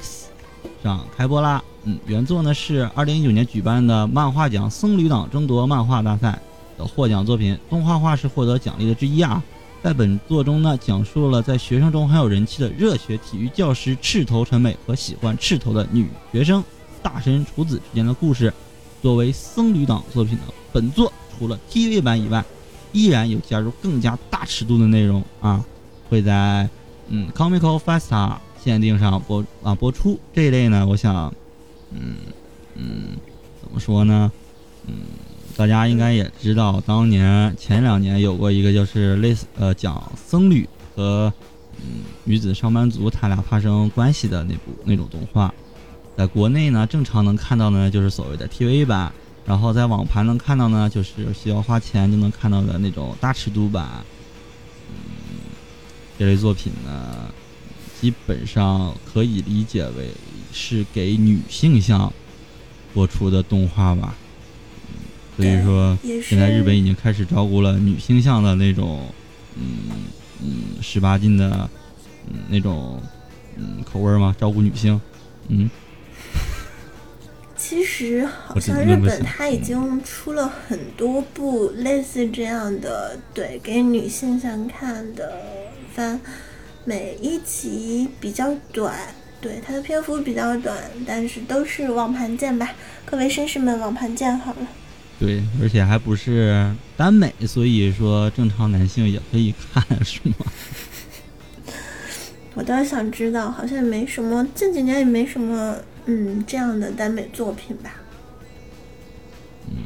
上开播啦。嗯，原作呢是二零一九年举办的漫画奖僧侣党争夺漫画大赛的获奖作品，动画化是获得奖励的之一啊。在本作中呢，讲述了在学生中很有人气的热血体育教师赤头陈美和喜欢赤头的女学生大神厨子之间的故事。作为僧侣党作品的本作，除了 TV 版以外，依然有加入更加大尺度的内容啊，会在。嗯，Comical Festa 限定上播啊播出这一类呢，我想，嗯嗯，怎么说呢？嗯，大家应该也知道，当年前两年有过一个就是类似呃讲僧侣和嗯女子上班族他俩发生关系的那部那种动画，在国内呢正常能看到呢就是所谓的 TV 版，然后在网盘能看到呢就是需要花钱就能看到的那种大尺度版。嗯这类作品呢，基本上可以理解为是给女性向播出的动画吧。所以说，现在日本已经开始照顾了女性向的那种，嗯嗯，十八禁的，嗯那种，嗯口味吗？照顾女性，嗯。(laughs) 其实好像日本它已经出了很多部类似这样的，对，给女性向看的。番每一集比较短，对它的篇幅比较短，但是都是网盘见吧，各位绅士们网盘见好了。对，而且还不是耽美，所以说正常男性也可以看，(laughs) 是吗？(laughs) 我倒是想知道，好像也没什么，近几年也没什么，嗯，这样的耽美作品吧。嗯，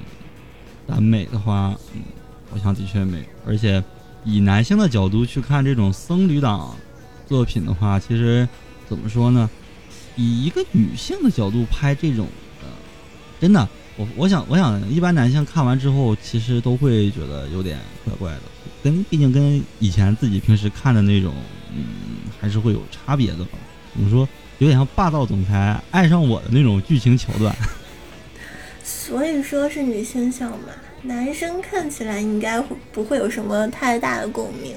耽美的话，嗯，好像的确没有，而且。以男性的角度去看这种僧侣党作品的话，其实怎么说呢？以一个女性的角度拍这种，呃，真的，我我想我想，一般男性看完之后，其实都会觉得有点怪怪的，跟毕竟跟以前自己平时看的那种，嗯，还是会有差别的吧。怎么说？有点像霸道总裁爱上我的那种剧情桥段。(laughs) 所以说是女性向嘛。男生看起来应该不会有什么太大的共鸣。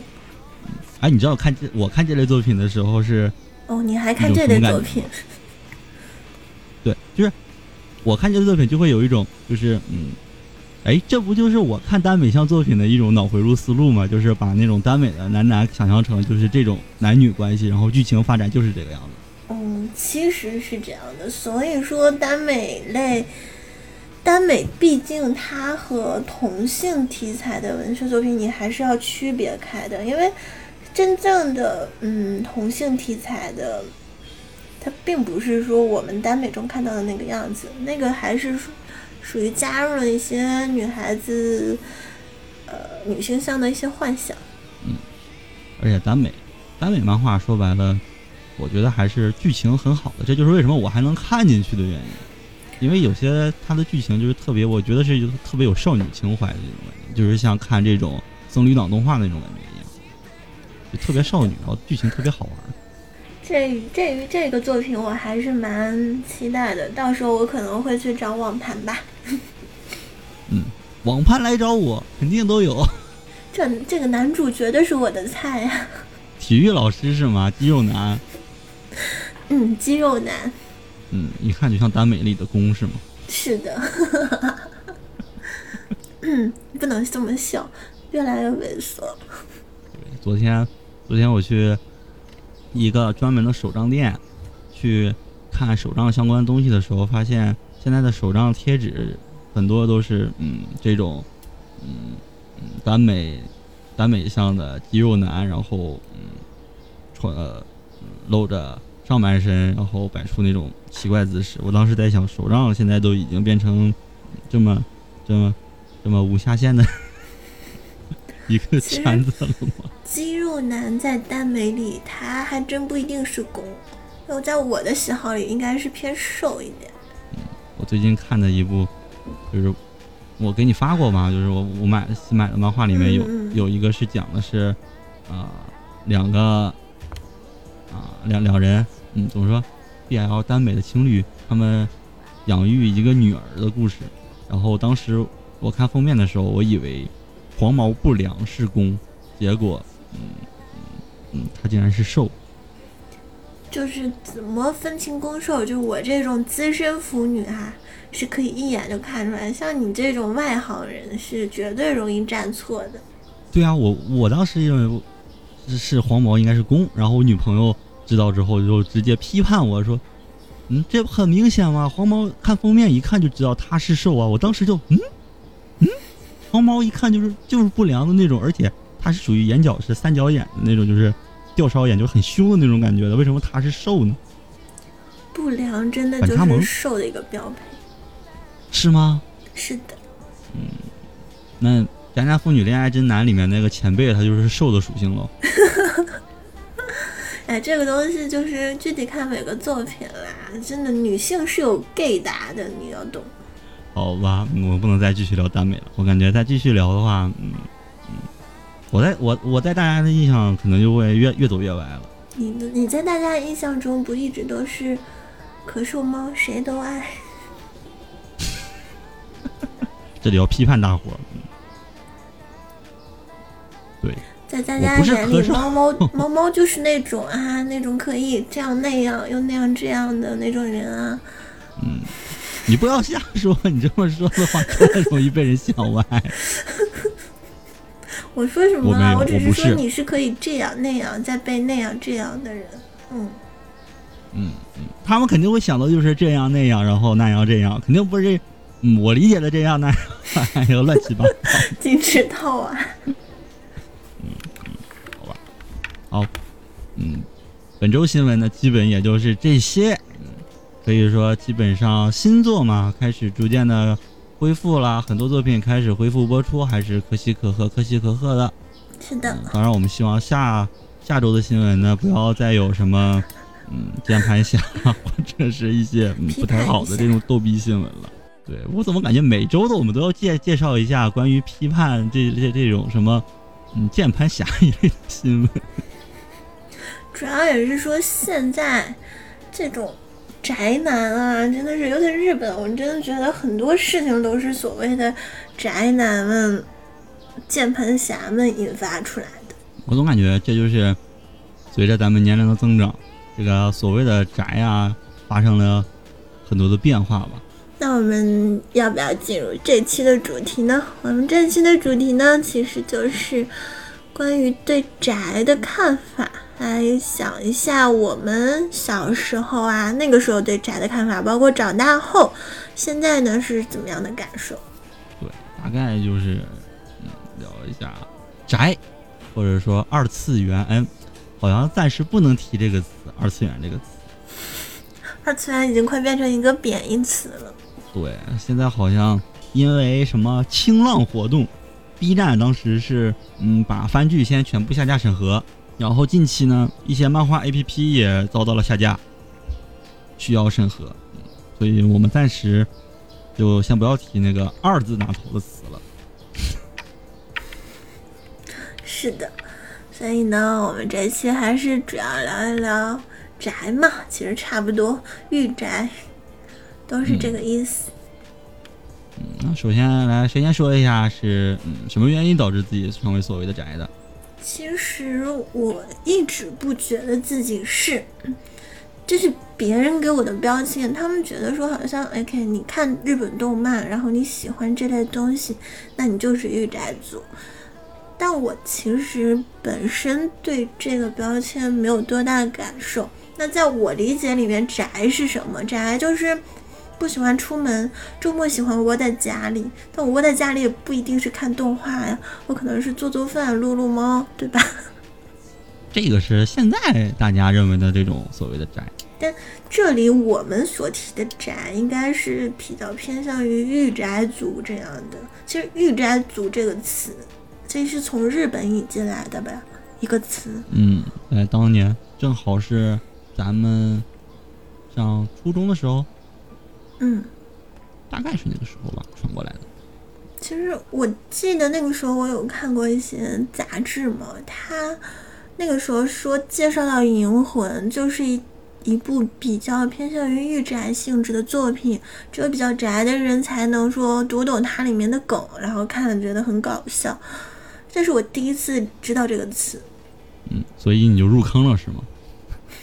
哎，你知道看这我看这类作品的时候是哦，你还看这类作品？(laughs) 对，就是我看这类作品就会有一种就是嗯，哎，这不就是我看耽美向作品的一种脑回路思路吗？就是把那种耽美的男男想象成就是这种男女关系，然后剧情发展就是这个样子。嗯，其实是这样的，所以说耽美类。耽美毕竟它和同性题材的文学作品，你还是要区别开的，因为真正的嗯同性题材的，它并不是说我们耽美中看到的那个样子，那个还是属属于加入了一些女孩子呃女性向的一些幻想。嗯，而且耽美耽美漫画说白了，我觉得还是剧情很好的，这就是为什么我还能看进去的原因。因为有些它的剧情就是特别，我觉得是特别有少女情怀的这种感觉，就是像看这种僧侣党动画那种感觉，就特别少女，然后剧情特别好玩。这这于这个作品我还是蛮期待的，到时候我可能会去找网盘吧。(laughs) 嗯，网盘来找我，肯定都有。(laughs) 这这个男主绝对是我的菜呀、体育老师是吗？肌肉男，嗯，肌肉男，嗯，一看就像耽美里的攻是吗？是的。(laughs) 嗯，不能这么笑，越来越猥琐。昨天，昨天我去一个专门的手账店去看手账相关东西的时候，发现现在的手账贴纸很多都是嗯这种嗯嗯耽美耽美向的肌肉男，然后嗯穿呃嗯露着上半身，然后摆出那种奇怪姿势。我当时在想，手账现在都已经变成这么这么这么无下限的 (laughs) 一个圈子了吗？肌肉男在耽美里，他还真不一定是攻。因为在我的喜好里，应该是偏瘦一点。嗯我最近看的一部，就是我给你发过吗？就是我我买新买的漫画里面有、有一个是讲的是，啊、两个啊、两两人，嗯，怎么说，BL 耽美的情侣，他们养育一个女儿的故事。然后当时我看封面的时候，我以为黄毛不良是攻，结果，嗯嗯嗯，他竟然是受。就是怎么分清攻受，就我这种资深腐女哈、是可以一眼就看出来。像你这种外行人，是绝对容易站错的。对啊，我我当时认为是是黄毛应该是公，然后我女朋友知道之后就直接批判我说：“嗯，这不很明显嘛？黄毛看封面一看就知道他是受啊！”我当时就嗯嗯，黄毛一看就是就是不良的那种，而且他是属于眼角是三角眼的那种，就是吊梢眼，就很凶的那种感觉的。为什么他是瘦呢？不良真的就是瘦的一个标配。是吗？是的，嗯那《良家妇女恋爱真难》里面那个前辈他就是瘦的属性喽。(laughs) 哎，这个东西就是具体看每个作品啦。真的，女性是有 gay 达的，你要懂。好吧，嗯我不能再继续聊耽美了。我感觉再继续聊的话，嗯嗯，我在我我在大家的印象可能就会越越走越歪了。你的你在大家印象中不一直都是可受猫谁都爱？(laughs) 这里要批判大伙对，在大家眼里，猫猫猫猫就是那种啊，那种可以这样那样又那样这样的那种人啊。嗯你不要瞎说，你这么说的话，真的容易被人想歪。(laughs) 我说什么了？我只是说你是可以这样那样再被那样这样的人。嗯，嗯嗯，他们肯定会想到就是这样那样，然后那样这样，肯定不是这，嗯，我理解的这样那样，(laughs) 哎呦乱七八糟。(laughs) 金池套啊。(laughs) 嗯好吧，好，嗯，本周新闻呢，基本也就是这些。嗯，可以说基本上星座嘛，开始逐渐的恢复啦，很多作品开始恢复播出，还是可喜可贺，可喜可贺的。是的嗯，当然，我们希望下下周的新闻呢，不要再有什么嗯键盘侠或者是一些嗯不太好的这种逗逼新闻了。对我怎么感觉每周的我们都要介介绍一下关于批判这这这种什么嗯键盘侠一类的新闻。(laughs) 主要也是说现在这种宅男啊，真的是尤其是日本，我真的觉得很多事情都是所谓的宅男们、键盘侠们引发出来的。我总感觉这就是随着咱们年龄的增长，这个所谓的宅啊，发生了很多的变化吧。那我们要不要进入这期的主题呢？我们这期的主题呢，其实就是关于对宅的看法。来想一下我们小时候啊，那个时候对宅的看法，包括长大后，现在呢是怎么样的感受？对，大概就是嗯聊一下宅，或者说二次元。哎，好像暂时不能提这个词“二次元”这个词。二次元已经快变成一个贬义词了。对，现在好像因为什么清浪活动，B 站当时是嗯把番剧先全部下架审核，然后近期呢一些漫画 APP 也遭到了下架，需要审核，嗯所以我们暂时就先不要提那个“二”字打头的词了。是的，所以呢，我们这期还是主要聊一聊宅嘛，其实差不多，御宅都是这个意思。嗯，那首先来，谁先说一下是嗯什么原因导致自己成为所谓的宅的？其实我一直不觉得自己是，这是别人给我的标签。他们觉得说好像，OK，你看日本动漫，然后你喜欢这类东西，那你就是御宅族。但我其实本身对这个标签没有多大的感受。那在我理解里面，宅是什么？宅就是不喜欢出门，周末喜欢窝在家里。但我窝在家里也不一定是看动画呀，我可能是做做饭、撸撸猫，对吧？这个是现在大家认为的这种所谓的宅。但这里我们所提的宅，应该是比较偏向于御宅族这样的。其实“御宅族”这个词。这是从日本引进来的吧，一个词。嗯，在当年正好是咱们上初中的时候。嗯，大概是那个时候吧，传过来的。其实我记得那个时候我有看过一些杂志嘛，他那个时候说介绍到《银魂》就是一一部比较偏向于御宅性质的作品，只有比较宅的人才能说读懂它里面的梗，然后看了觉得很搞笑。这是我第一次知道这个词，嗯，所以你就入坑了是吗？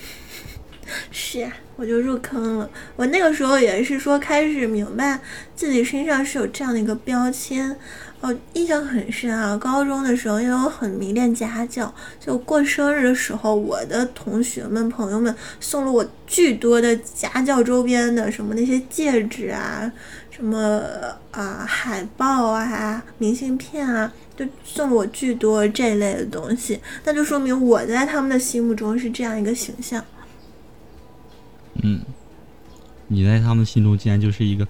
(laughs) 是啊，我就入坑了。我那个时候也是说开始明白自己身上是有这样的一个标签。哦，印象很深啊！高中的时候，因为我很迷恋家教，就过生日的时候，我的同学们、朋友们送了我巨多的家教周边的，什么那些戒指啊，什么啊海报啊、明信片啊，就送了我巨多这类的东西。那就说明我在他们的心目中是这样一个形象。嗯，你在他们心中竟然就是一个。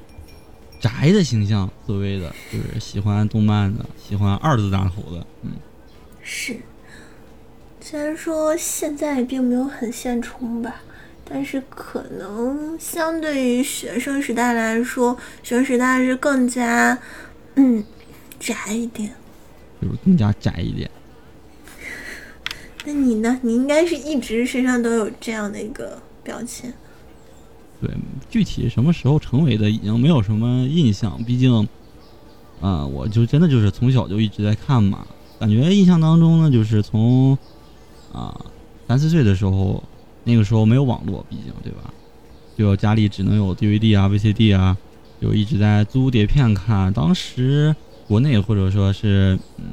宅的形象，所谓的就是喜欢动漫的，喜欢二字大头的，嗯，是。虽然说现在并没有很现充吧，但是可能相对于学生时代来说，学生时代是更加，嗯，宅一点，就是更加宅一点。那你呢？你应该是一直身上都有这样的一个标签。对，具体什么时候成为的已经没有什么印象，毕竟，啊，我就真的就是从小就一直在看嘛。感觉印象当中呢，就是从啊三四岁的时候，那个时候没有网络，毕竟对吧？就家里只能有 DVD 啊、VCD 啊，就一直在租碟片看。当时国内或者说是嗯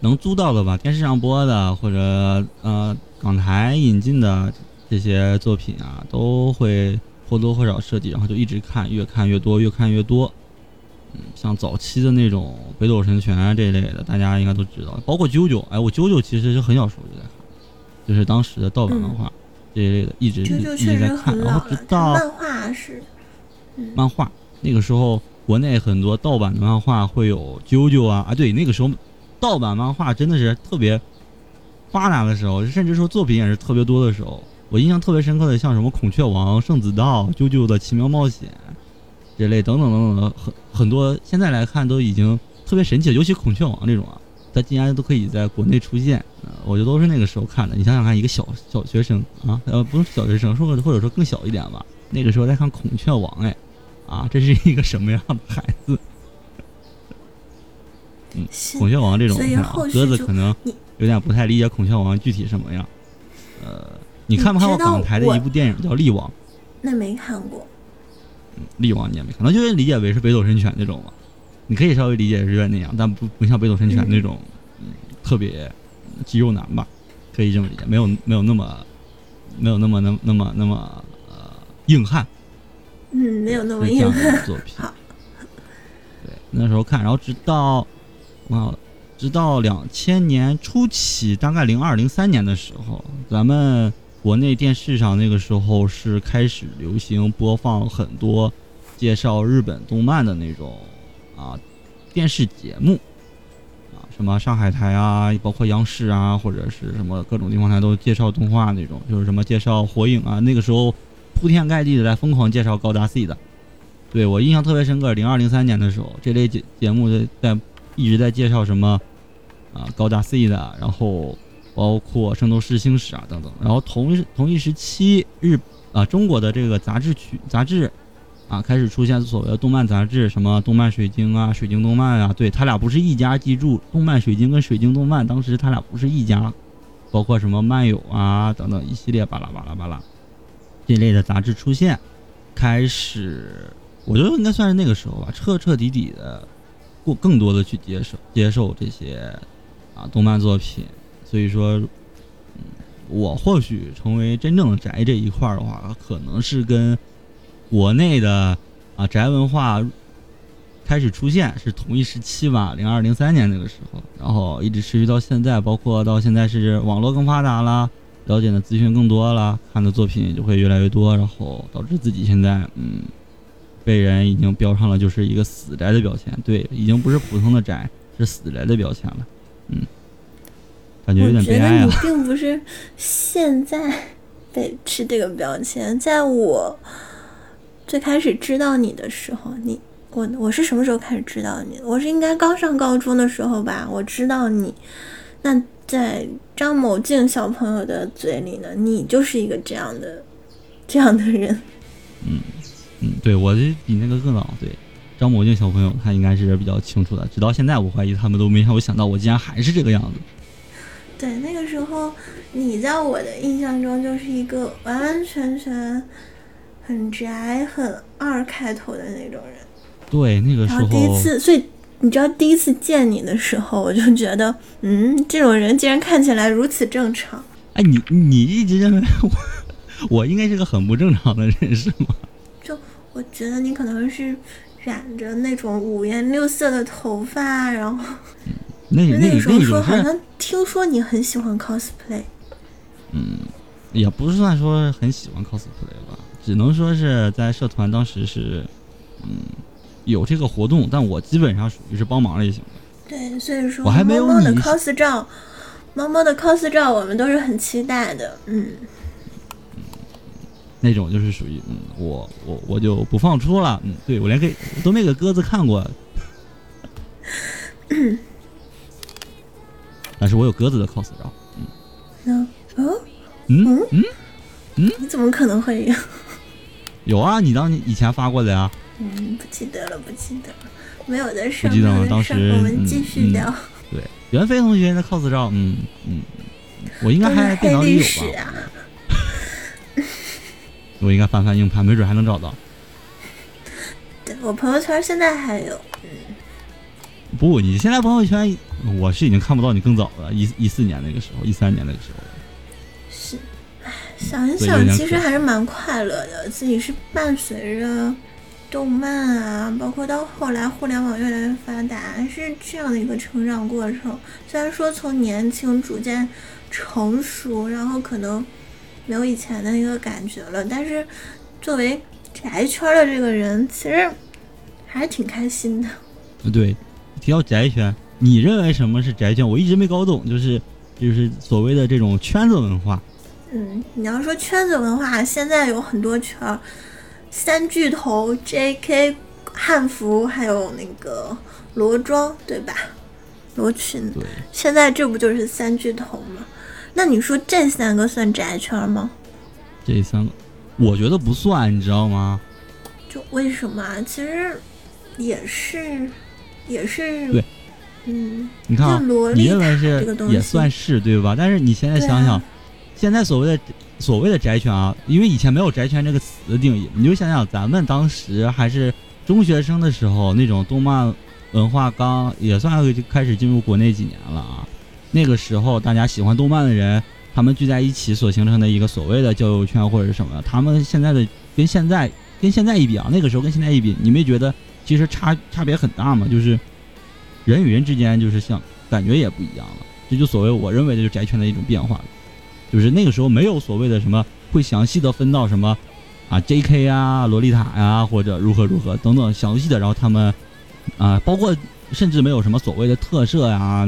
能租到的吧，电视上播的或者呃港台引进的。这些作品啊，都会或多或少涉及，然后就一直看，越看越多，越看越多。嗯，像早期的那种《北斗神拳》这一类的，大家应该都知道，包括《啾啾》。哎，我《啾啾》其实是很小时候就在看，就是当时的盗版漫画这一类的，一直一直在看。然后直到漫画是漫画，那个时候国内很多盗版的漫画会有《啾啾》啊啊，对，那个时候盗版漫画真的是特别发达的时候，甚至说作品也是特别多的时候。我印象特别深刻的，像什么《孔雀王》《圣子道》《啾啾的奇妙冒险》这类等等等等的很很多，现在来看都已经特别神奇，尤其《孔雀王》这种啊，它竟然都可以在国内出现，我觉得都是那个时候看的。你想想看，一个小小学生啊，呃，不是小学生，说或者说更小一点吧，那个时候在看《孔雀王》，哎，啊，这是一个什么样的孩子？嗯，《孔雀王》这种鸽子可能有点不太理解《孔雀王》具体什么样，呃。你看没看过港台的一部电影叫《力王》？那没看过。嗯，《力王》你也没看，那就是理解为是《北斗神拳》那种嘛。你可以稍微理解是那样，但不不像《北斗神拳》那种，嗯，特别肌肉男吧，可以这么理解，没有没有那么没有那么那那么那么呃硬汉。嗯，没有那么硬汉。作品。(laughs) 对，那时候看，然后直到啊。直到两千年初期，大概零二零三年的时候，咱们国内电视上那个时候是开始流行播放很多介绍日本动漫的那种啊电视节目啊，什么上海台啊，包括央视啊，或者是什么各种地方台都介绍动画那种，就是什么介绍火影啊，那个时候铺天盖地的在疯狂介绍高达 C 的。对我印象特别深刻，零二零三年的时候，这类节节目在在。一直在介绍什么啊高达 C 的，然后包括圣斗士星矢啊等等，然后同一同一时期日啊中国的这个杂志区杂志啊，开始出现所谓的动漫杂志，什么动漫水晶啊、水晶动漫啊，对他俩不是一家，记住，动漫水晶跟水晶动漫当时他俩不是一家，包括什么漫友啊等等一系列巴拉巴拉巴拉。这类的杂志出现，开始，我觉得应该算是那个时候吧，彻彻底底的过更多的去接受接受这些啊动漫作品，所以说。我或许成为真正的宅这一块的话，可能是跟国内的啊宅文化开始出现是同一时期吧，零二零三年那个时候，然后一直持续到现在，包括到现在是网络更发达了，了解的资讯更多了，看的作品也就会越来越多，然后导致自己现在嗯被人已经标上了就是一个死宅的标签，对，已经不是普通的宅，是死宅的标签了，嗯。感觉有点悲哀啊！我觉得你并不是现在被吃这个标签，(laughs) 在我最开始知道你的时候，你我我是什么时候开始知道你？我是应该刚上高中的时候吧？我知道你，那在张某静小朋友的嘴里呢，你就是一个这样的这样的人。嗯嗯，对我比那个更老。对张某静小朋友，他应该是比较清楚的。直到现在，我怀疑他们都没有想到我竟然还是这个样子。对，那个时候你在我的印象中就是一个完完全全很宅、很二开头的那种人。对，那个时候。第一次，所以你知道第一次见你的时候，我就觉得，嗯，这种人竟然看起来如此正常。哎，你你一直认为我我应该是个很不正常的人是吗？就我觉得你可能是染着那种五颜六色的头发，然后。那那时候说好像听说你很喜欢 cosplay，嗯，也不是算说很喜欢 cosplay 吧，只能说是在社团当时是，嗯，有这个活动，但我基本上属于是帮忙类型的。对，所以说我还没有猫猫的 cos 照，猫猫的 cos 照我们都是很期待的，嗯，那种就是属于嗯，我我我就不放出了，嗯，对我连给都没给鸽子看过。(laughs) 但是我有鸽子的 cos 照，嗯，嗯，嗯，嗯，嗯，你怎么可能会有？(laughs) 有啊，你当你以前发过的呀。嗯，不记得了，不记得了，没有的事。不记得了，当时我们继续聊。对，袁飞同学的 cos 照，嗯嗯，我应该还电脑里有吧？(laughs) 我应该翻翻硬盘，没准还能找到。(laughs) 对我朋友圈现在还有，嗯。不，你现在朋友圈，我是已经看不到你更早了，一一四年那个时候，一三年那个时候。是，唉，想一想，其实还是蛮快乐的。自己是伴随着动漫啊，包括到后来互联网越来越发达，是这样的一个成长过程。虽然说从年轻逐渐成熟，然后可能没有以前的一个感觉了，但是作为宅圈的这个人，其实还是挺开心的。对。提到宅圈，你认为什么是宅圈？我一直没搞懂，就是就是所谓的这种圈子文化。嗯，你要说圈子文化，现在有很多圈儿，三巨头 J.K. 汉服，还有那个罗庄，对吧？罗裙。对。现在这不就是三巨头吗？那你说这三个算宅圈吗？这三个，我觉得不算，你知道吗？就为什么？其实也是。也是对，嗯，你看啊，你认为是也算是对吧？但是你现在想想，现在所谓的所谓的宅圈啊，因为以前没有宅圈这个词的定义，你就想想咱们当时还是中学生的时候，那种动漫文化刚也算开始进入国内几年了啊。那个时候大家喜欢动漫的人，他们聚在一起所形成的一个所谓的交友圈或者是什么，他们现在的跟现在跟现在一比啊，那个时候跟现在一比，你没觉得？其实差差别很大嘛，就是人与人之间就是像感觉也不一样了，这就所谓我认为的就是宅圈的一种变化，就是那个时候没有所谓的什么会详细的分到什么啊 J.K. 啊洛丽塔呀或者如何如何等等详细的，然后他们啊包括甚至没有什么所谓的特色呀，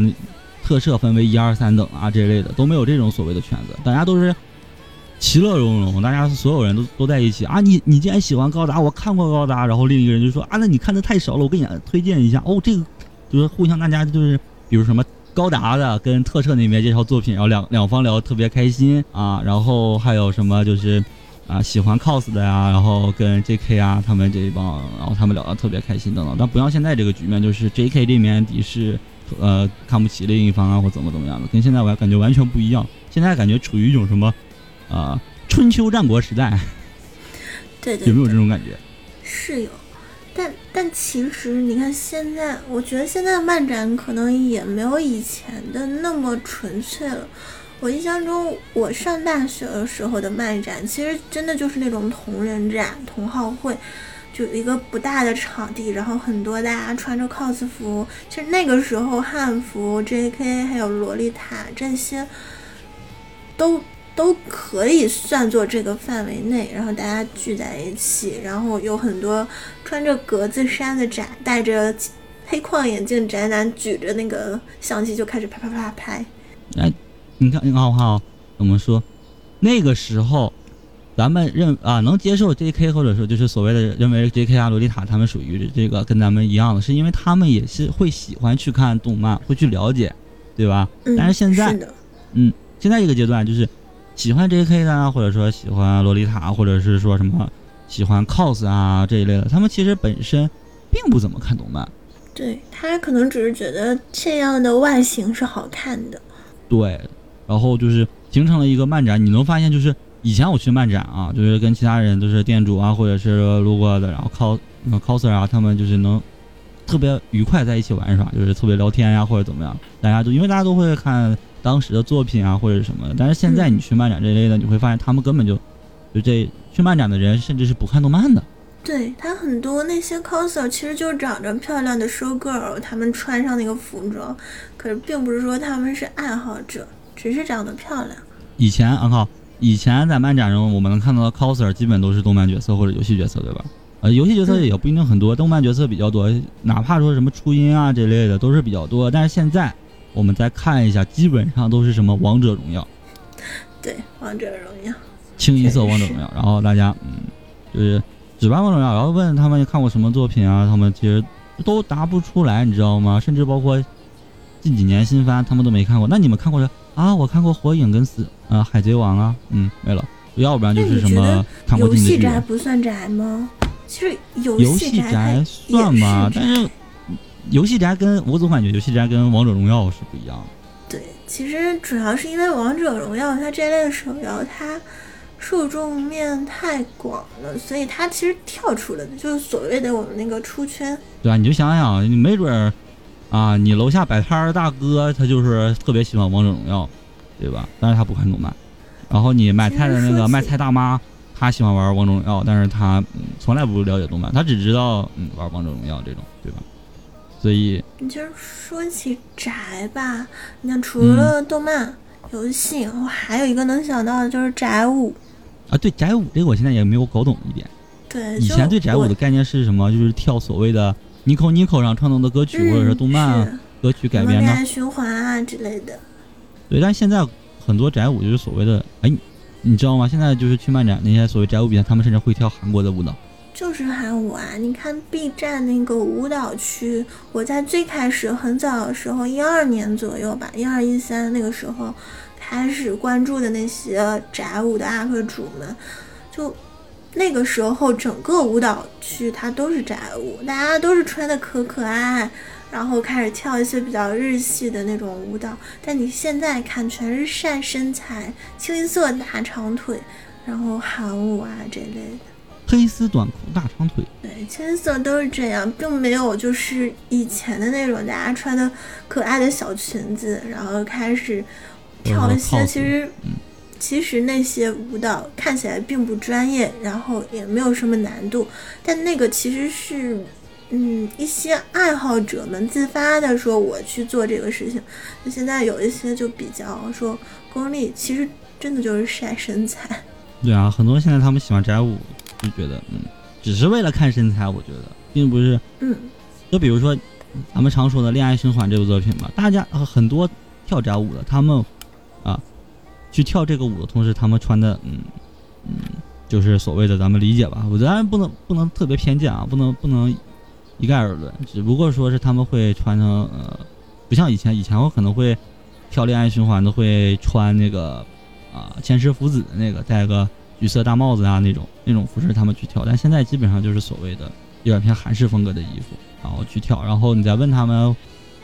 特色分为一二三等啊这类的都没有这种所谓的圈子，大家都是。其乐融融，大家所有人都都在一起啊！你你既然喜欢高达，我看过高达，然后另一个人就说啊，那你看的太少了，我给你推荐一下哦。这个就是互相大家就是，比如什么高达的跟特摄那边介绍作品，然后两两方聊特别开心啊。然后还有什么就是啊喜欢 cos 的呀，然后跟 JK 啊他们这一帮，然后他们聊得特别开心等等。但不像现在这个局面，就是 JK 这边敌视，呃看不起另一方啊或怎么怎么样的，跟现在我还感觉完全不一样。现在感觉处于一种什么啊春秋战国时代，(laughs) 对对，有没有这种感觉？是有。但但其实你看，现在我觉得现在的漫展可能也没有以前的那么纯粹了。我印象中，我上大学的时候的漫展，其实真的就是那种同人展、同好会，就一个不大的场地，然后很多大家穿着 cos 服。其实那个时候，汉服、J.K. 还有洛丽塔这些，都。都可以算作这个范围内，然后大家聚在一起，然后有很多穿着格子衫的宅，戴着黑框眼镜宅男举着那个相机就开始啪啪啪拍。哎，你看，你看好不好？怎么说？那个时候，咱们认啊能接受 J.K. 或者说就是所谓的认为 J.K. 啊洛丽塔他们属于这个跟咱们一样的，是因为他们也是会喜欢去看动漫，会去了解，对吧？但是现在，嗯，现在这个阶段就是。喜欢 J.K. 的，或者说喜欢洛丽塔，或者是说什么喜欢 cos 啊这一类的，他们其实本身并不怎么看动漫。对他可能只是觉得这样的外形是好看的。对，然后就是形成了一个漫展。你能发现，就是以前我去漫展啊，就是跟其他人就是店主啊，或者是路过的，然后 cos coser 啊，他们就是能特别愉快在一起玩耍，就是特别聊天呀，或者怎么样。大家都因为大家都会看。当时的作品啊，或者什么，但是现在你去漫展这类的，你会发现他们根本就，就这去漫展的人甚至是不看动漫的。对他很多那些 coser 其实就是长着漂亮的 show girl，他们穿上那个服装，可是并不是说他们是爱好者，只是长得漂亮。以前啊靠，以前在漫展中我们能看到的 coser 基本都是动漫角色或者游戏角色，对吧？呃，游戏角色也不一定很多，动漫角色比较多，哪怕说什么初音啊这类的都是比较多，但是现在。我们再看一下，基本上都是什么王者荣耀，对，王者荣耀，清一色王者荣耀。然后大家，嗯，就是只玩王者荣耀，然后问他们看过什么作品啊，他们其实都答不出来，你知道吗？甚至包括近几年新番，他们都没看过。那你们看过啊？我看过火影跟死啊海贼王啊，嗯，没了。要不然就是什么看过游戏宅不算宅吗？其实游戏宅算吗？但是。(laughs) 游戏宅跟我总感觉游戏宅跟王者荣耀是不一样的。对，其实主要是因为王者荣耀它这类手游它受众面太广了，所以它其实跳出了就是所谓的我们那个出圈。对啊，你就想想，你没准儿啊，你楼下摆摊儿大哥他就是特别喜欢王者荣耀，对吧？但是他不看动漫。然后你买菜的那个卖菜大妈，她喜欢玩王者荣耀，但是她从来不了解动漫，她只知道嗯玩王者荣耀这种，对吧？所以，你就是说起宅吧，你看除了动漫、游戏，我还有一个能想到的就是宅舞。啊，对宅舞这个我现在也没有搞懂一点。对，以前对宅舞的概念是什么？就是跳所谓的 Nico Nico 上创作的歌曲，或者是动漫歌曲改编的循环啊之类的。对，但现在很多宅舞就是所谓的，哎，你知道吗？现在就是去漫展那些所谓宅舞比赛，他们甚至会跳韩国的舞蹈。就是韩舞啊！你看 B 站那个舞蹈区，我在最开始很早的时候，一二年左右吧，一二一三那个时候开始关注的那些宅舞的 UP 主们，就那个时候整个舞蹈区它都是宅舞，大家都是穿的可可爱，然后开始跳一些比较日系的那种舞蹈。但你现在看，全是晒身材、清一色大长腿，然后韩舞啊这类的。黑丝短裤、大长腿，对，青色都是这样，并没有就是以前的那种大家穿的可爱的小裙子，然后开始跳一些其实其实那些舞蹈看起来并不专业，然后也没有什么难度，但那个其实是嗯一些爱好者们自发的说我去做这个事情。那现在有一些就比较说功利，其实真的就是晒身材。对啊，很多现在他们喜欢宅舞。就觉得嗯，只是为了看身材，我觉得并不是嗯。就比如说咱们常说的《恋爱循环》这部作品吧，大家很多跳宅舞的，他们啊去跳这个舞的同时，他们穿的嗯嗯，就是所谓的咱们理解吧。我当然不能不能特别偏见啊，不能不能一概而论。只不过说是他们会穿成呃，不像以前，以前我可能会跳《恋爱循环》都会穿那个啊千石福子的那个，戴个。橘色大帽子啊那种那种服饰他们去跳，但现在基本上就是所谓的有点偏韩式风格的衣服，然后去跳。然后你再问他们，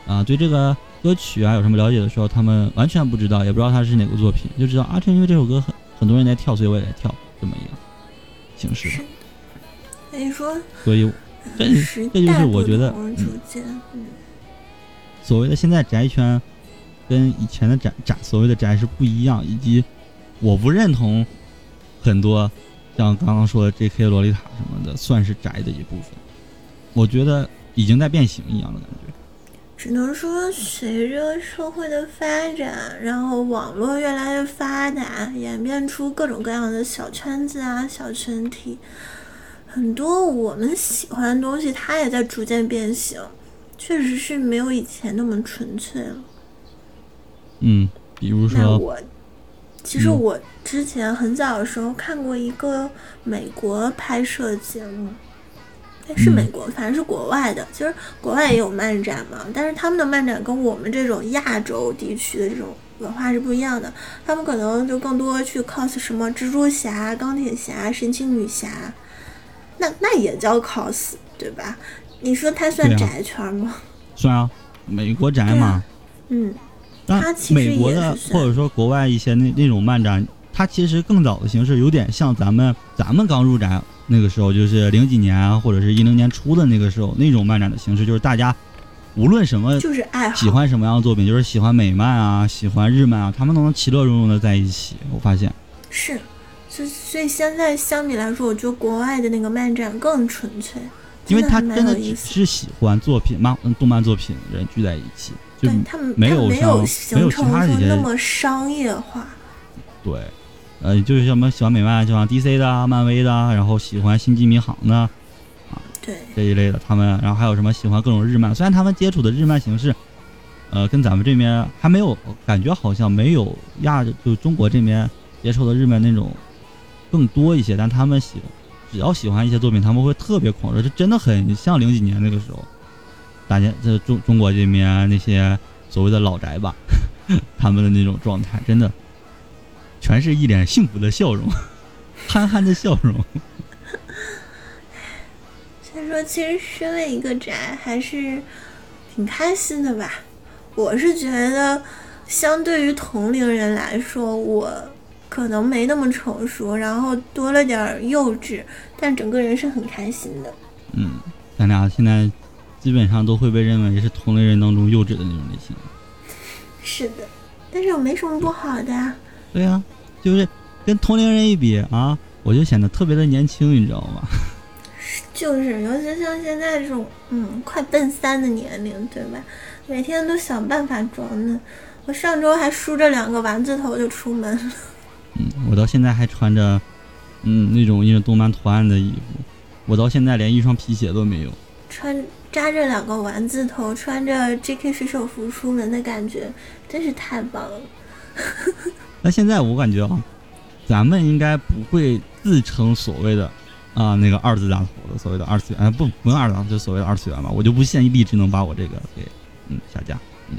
啊，对这个歌曲啊有什么了解的时候，他们完全不知道，也不知道它是哪个作品，就知道啊，这因为这首歌很很多人在跳，所以我也在跳这么一个形式。所以说，所以这这就是我觉得，嗯，所谓的现在宅圈跟以前的宅宅所谓的宅是不一样，以及我不认同。很多像刚刚说的 J.K. 洛丽塔什么的，算是宅的一部分。我觉得已经在变形一样的感觉。只能说，随着社会的发展，然后网络越来越发达，演变出各种各样的小圈子啊、小群体，很多我们喜欢的东西，它也在逐渐变形。确实是没有以前那么纯粹了。嗯，比如说我。其实我之前很早的时候看过一个美国拍摄节目，是美国，反正是国外的。其实国外也有漫展嘛，但是他们的漫展跟我们这种亚洲地区的这种文化是不一样的。他们可能就更多去 cos 什么蜘蛛侠、钢铁侠、神奇女侠，那那也叫 cos 对吧？你说它算宅圈吗？算啊，美国宅嘛。嗯。那美国的或者说国外一些那那种漫展，它其实更早的形式有点像咱们咱们刚入展那个时候，就是零几年或者是一零年初的那个时候那种漫展的形式，就是大家无论什么就是爱好喜欢什么样的作品，就是喜欢美漫啊，喜欢日漫啊，他们都能其乐融融的在一起。我发现是，所所以现在相比来说，我觉得国外的那个漫展更纯粹，因为他真的只是喜欢作品漫动漫作品的人聚在一起。对他们没有没有形成说那么商业化。对，呃，就是什么喜欢美漫，就像 DC 的、漫威的，然后喜欢星际迷航的，啊，对这一类的，他们，然后还有什么喜欢各种日漫，虽然他们接触的日漫形式，呃，跟咱们这边还没有感觉好像没有亚就中国这边接触的日漫那种更多一些，但他们喜只要喜欢一些作品，他们会特别狂热，这真的很像零几年那个时候。大家这中中国这边那些所谓的老宅吧，(laughs) 他们的那种状态，真的全是一脸幸福的笑容，(laughs) 憨憨的笑容。(laughs) 所以说，其实身为一个宅，还是挺开心的吧。我是觉得，相对于同龄人来说，我可能没那么成熟，然后多了点幼稚，但整个人是很开心的。嗯，咱俩现在。基本上都会被认为是同龄人当中幼稚的那种类型。是的，但是我没什么不好的。对呀，就是跟同龄人一比啊，我就显得特别的年轻，你知道吗？(laughs) 就是，尤其像现在这种，嗯，快奔三的年龄，对吧？每天都想办法装嫩。我上周还梳着两个丸子头就出门了。嗯，我到现在还穿着，嗯，那种印着动漫图案的衣服。我到现在连一双皮鞋都没有。穿。扎着两个丸子头，穿着 J.K. 水手服出门的感觉，真是太棒了。(laughs) 那现在我感觉啊，咱们应该不会自称所谓的啊那个二字大头的所谓的二次元，哎不不用二字，就所谓的二次元吧。我就不信一直能把我这个给嗯下架。嗯，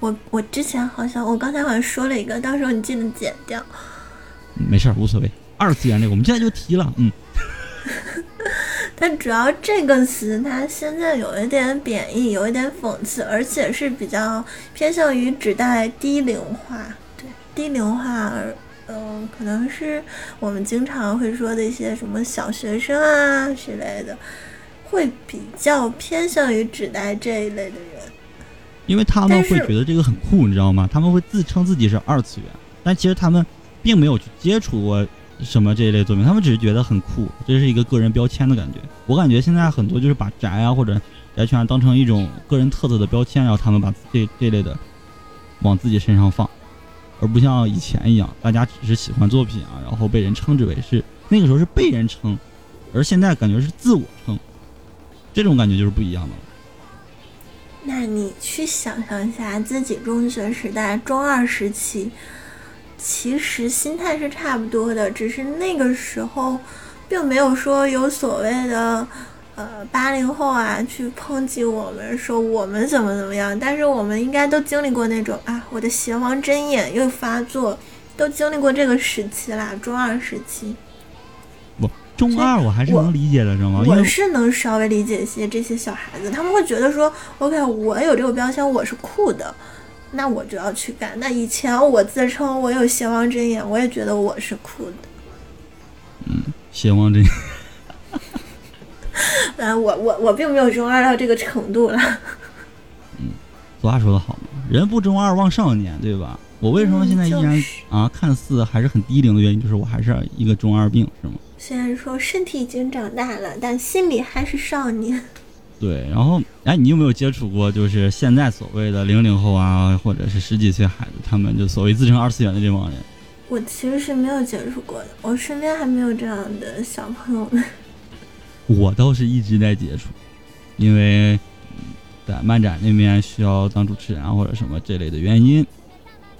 我我之前好像我刚才好像说了一个，到时候你记得剪掉。没事儿，无所谓。二次元这个我们现在就提了，嗯。但主要这个词，它现在有一点贬义，有一点讽刺，而且是比较偏向于指代低龄化。对，低龄化，嗯，可能是我们经常会说的一些什么小学生啊之类的，会比较偏向于指代这一类的人。因为他们会觉得这个很酷，你知道吗？他们会自称自己是二次元，但其实他们并没有去接触过。什么这一类作品，他们只是觉得很酷，这是一个个人标签的感觉。我感觉现在很多就是把宅啊或者宅圈当成一种个人特色的标签，然后他们把这这类的往自己身上放，而不像以前一样，大家只是喜欢作品啊，然后被人称之为是那个时候是被人称，而现在感觉是自我称，这种感觉就是不一样的了。那你去想象一下自己中学时代、中二时期。其实心态是差不多的，只是那个时候，并没有说有所谓的，呃，八零后啊去抨击我们，说我们怎么怎么样。但是我们应该都经历过那种啊，我的邪王真眼又发作，都经历过这个时期啦，中二时期。不，中二我还是能理解的，知道吗？我是能稍微理解一些这些小孩子，他们会觉得说，OK，我有这个标签，我是酷的，那我就要去干。那以前我自称我有邪王真眼，我也觉得我是酷的。嗯，邪王真。嗯，(laughs) 我我我并没有中二到这个程度了。嗯，(laughs) 俗话说得好嘛，人不中二枉少年，对吧？我为什么现在依然啊看似还是很低龄的原因，就是我还是一个中二病，是吗？虽然说身体已经长大了，但心里还是少年。对，然后哎，你有没有接触过，就是现在所谓的零零后啊，或者是十几岁孩子，他们就所谓自称二次元的这帮人？我其实是没有接触过的，我身边还没有这样的小朋友们。我倒是一直在接触，因为在漫展那边需要当主持人啊或者什么这类的原因，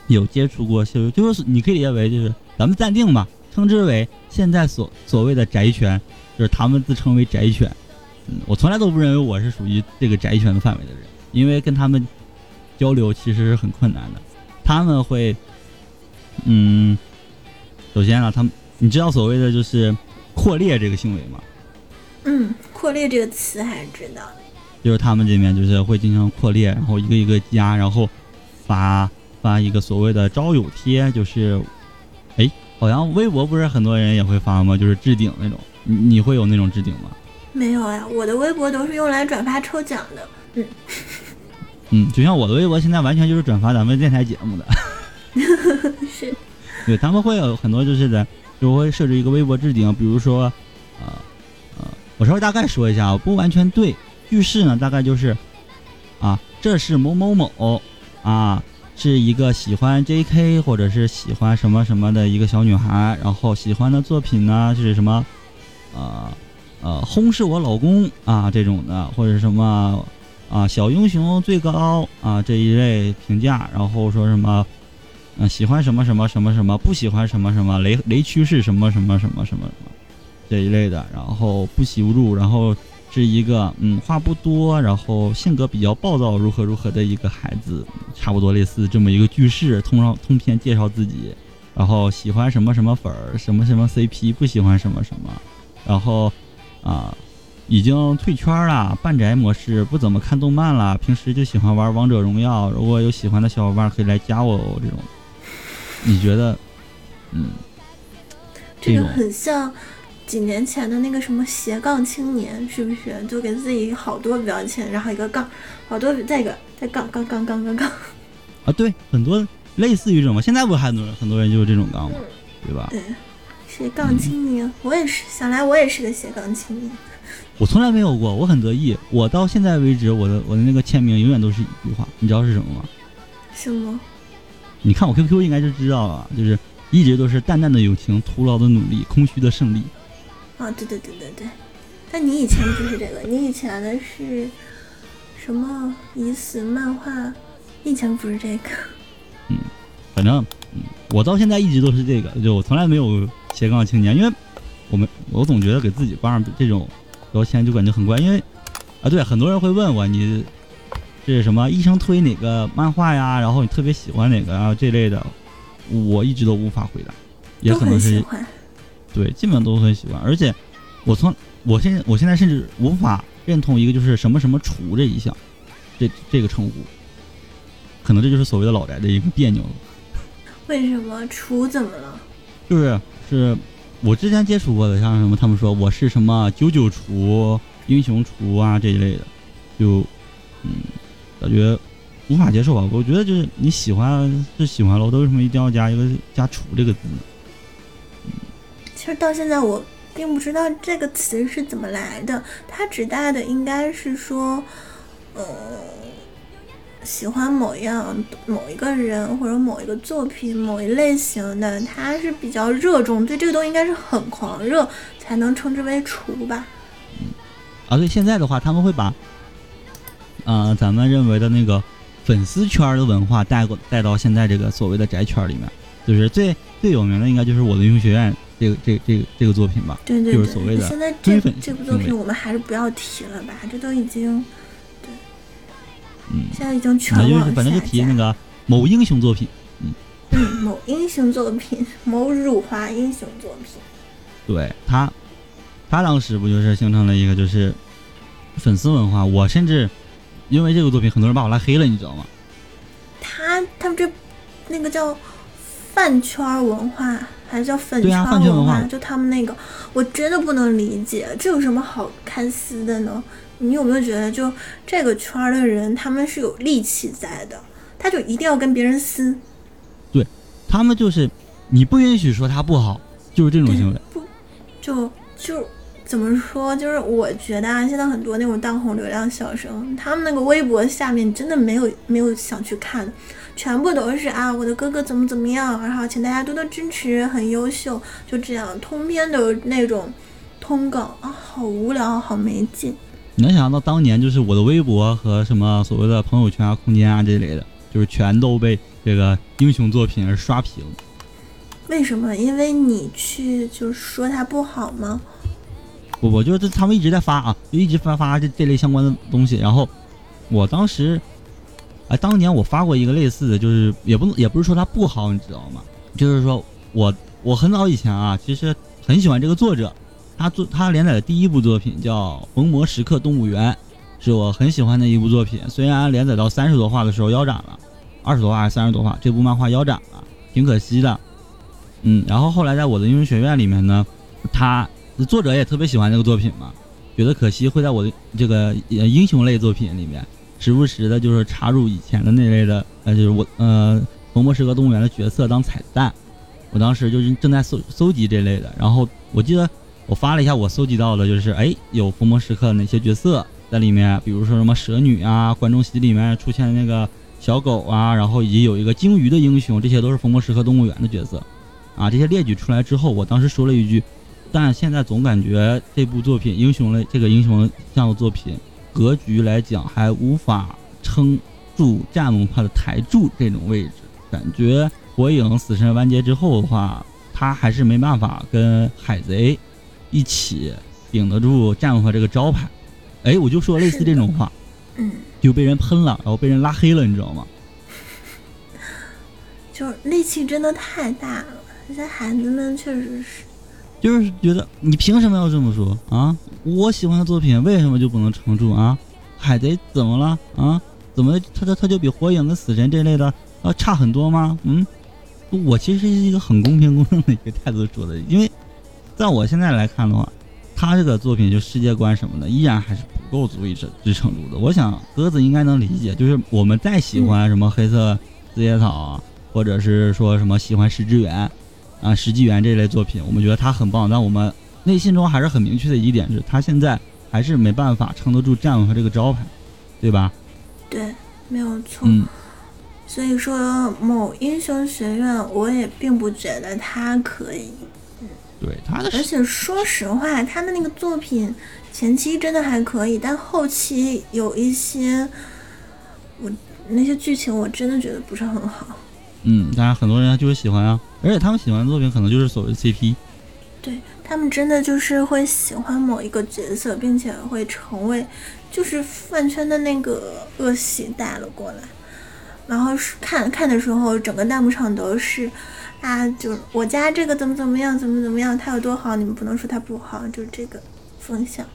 有接触过，就就是你可以理解为就是咱们暂定吧，称之为现在所所谓的宅圈，就是他们自称为宅圈。嗯，我从来都不认为我是属于这个宅圈的范围的人，因为跟他们交流其实是很困难的。他们会，嗯，首先啊，他们你知道所谓的就是扩列这个行为吗？嗯，扩列这个词还是知道的，就是他们这边就是会进行扩列，然后一个一个加，然后发发一个所谓的招友贴，就是，哎，好像微博不是很多人也会发吗？就是置顶那种，你你会有那种置顶吗？没有呀，我的微博都是用来转发抽奖的。嗯，(laughs) 嗯，就像我的微博现在完全就是转发咱们电台节目的。(laughs) (laughs) 是，对他们会有很多就是在就会设置一个微博置顶，比如说。我稍微大概说一下，不完全对。句式呢，大概就是，啊，这是某某某，啊，是一个喜欢 J.K. 或者是喜欢什么什么的一个小女孩，然后喜欢的作品呢是什么，呃，呃，轰是我老公啊这种的，或者什么，啊，小英雄最高啊这一类评价，然后说什么，嗯，喜欢什么什么什么什么，不喜欢什么什么雷雷区是什么什么什么什么什么。这一类的，然后不喜勿入，然后是一个嗯话不多，然后性格比较暴躁，如何如何的一个孩子，差不多类似这么一个句式，通上通篇介绍自己，然后喜欢什么什么粉儿，什么什么 CP，不喜欢什么什么，然后啊已经退圈了，半宅模式，不怎么看动漫了，平时就喜欢玩王者荣耀，如果有喜欢的小伙伴可以来加我哦，这种，你觉得嗯这个很像。几年前的那个什么斜杠青年，是不是就给自己好多标签，然后一个杠，好多再一个再杠杠杠杠杠杠啊？对，很多类似于这种，现在不还很多很多人就是这种杠嘛？对吧？对，斜杠青年，我也是，想来我也是个斜杠青年。我从来没有过，我很得意。我到现在为止，我的我的那个签名永远都是一句话，你知道是什么吗？什么？你看我 QQ 应该就知道了，就是一直都是淡淡的友情，徒劳的努力，空虚的胜利。啊，对对对对对，但你以前不是这个，你以前的是什么已死漫画？以前不是这个。嗯，反正嗯，我到现在一直都是这个，就我从来没有斜杠青年，因为我们我总觉得给自己挂上这种标签就感觉很怪，因为啊，对，很多人会问我你是什么医生推哪个漫画呀，然后你特别喜欢哪个啊这类的，我一直都无法回答，也可能是。对，基本上都很喜欢，而且我从我现在我现在甚至无法认同一个就是什么什么厨这一项，这这个称呼，可能这就是所谓的老宅的一个别扭了。为什么厨怎么了？就是是我之前接触过的，像什么他们说我是什么九九厨、英雄厨啊这一类的，就嗯感觉无法接受吧。我觉得就是你喜欢是喜欢了，我为什么一定要加一个加厨这个字呢？其实到现在我并不知道这个词是怎么来的，它指代的应该是说，呃，喜欢某样某一个人或者某一个作品某一类型的，他是比较热衷，对这个东西应该是很狂热，才能称之为厨吧。嗯，啊，对，现在的话他们会把，呃，咱们认为的那个粉丝圈的文化带过带到现在这个所谓的宅圈里面，就是最最有名的应该就是我的英雄学院。这个这这个这个作品吧，对对对，就是所谓的现在这这部作品我们还是不要提了吧，这都已经，对，嗯，现在已经全网反正就提那个某英雄作品，嗯，嗯，某英雄作品，(laughs) 某辱华英雄作品。对他，他当时不就是形成了一个就是粉丝文化？我甚至因为这个作品，很多人把我拉黑了，你知道吗？他他们这那个叫饭圈文化，还是叫粉圈文化就他们那个，我真的不能理解，这有什么好看撕的呢？你有没有觉得，就这个圈儿的人，他们是有戾气在的，他就一定要跟别人撕，对他们就是你不允许说他不好，就是这种行为。不就就怎么说？就是我觉得啊，现在很多那种当红流量小生，他们那个微博下面真的没有没有想去看，全部都是啊，我的哥哥怎么怎么样，然后请大家多多支持，很优秀，就这样通篇都是那种通稿啊，好无聊，好没劲。你能想象到当年就是我的微博和什么所谓的朋友圈啊、空间啊这类的，就是全都被这个英雄作品而刷屏。为什么？因为你去就是说他不好吗？不不，就是他们一直在发啊，就一直发发这这类相关的东西。然后我当时，哎，当年我发过一个类似的，就是也不能也不是说他不好，你知道吗？就是说我我很早以前啊，其实很喜欢这个作者，他作他连载的第一部作品叫《逢魔时刻动物园》，是我很喜欢的一部作品。虽然连载到三十多话的时候腰斩了，二十多话还是三十多话，这部漫画腰斩了，挺可惜的。嗯，然后后来在我的英雄学院里面呢，他作者也特别喜欢这个作品嘛，觉得可惜会在我的这个英雄类作品里面，时不时的就是插入以前的那类的，呃，就是我呃逢魔时刻动物园的角色当彩蛋。我当时就是正在搜搜集这类的，然后我记得我发了一下我搜集到的，就是哎有逢魔时刻哪些角色在里面，比如说什么蛇女啊，观众席里面出现的那个小狗啊，然后以及有一个鲸鱼的英雄，这些都是逢魔时刻动物园的角色。啊，这些列举出来之后，我当时说了一句，但现在总感觉这部作品英雄类这个英雄向的作品格局来讲还无法撑住战文化的台柱这种位置，感觉火影死神完结之后的话，他还是没办法跟海贼一起顶得住战火这个招牌。哎，我就说类似这种话，嗯，就被人喷了，然后被人拉黑了，你知道吗？就是戾气真的太大了，这些孩子们确实是。就是觉得你凭什么要这么说啊？我喜欢的作品为什么就不能撑住啊？海贼怎么了啊？怎么他他他就比火影跟死神这类的啊差很多吗？嗯，我其实是一个很公平公正的一个态度说的，因为在我现在来看的话，他这个作品就世界观什么的依然还是不够足以支支撑住的。我想鸽子应该能理解，就是我们再喜欢什么黑色四叶草啊，或者是说什么喜欢石之源。啊，石纪元这类作品，我们觉得他很棒，但我们内心中还是很明确的一点是，他现在还是没办法撑得住战文和这个招牌，对吧？对，没有错。嗯，所以说，某英雄学院，我也并不觉得他可以。对他的而且说实话，他的那个作品前期真的还可以，但后期有一些，我那些剧情我真的觉得不是很好。嗯，当然很多人就是喜欢啊，而且他们喜欢的作品可能就是所谓的 CP。对他们真的就是会喜欢某一个角色，并且会成为就是饭圈的那个恶习带了过来，然后是看看的时候，整个弹幕上都是啊，就是我家这个怎么怎么样，怎么怎么样，他有多好，你们不能说他不好，就是这个风向。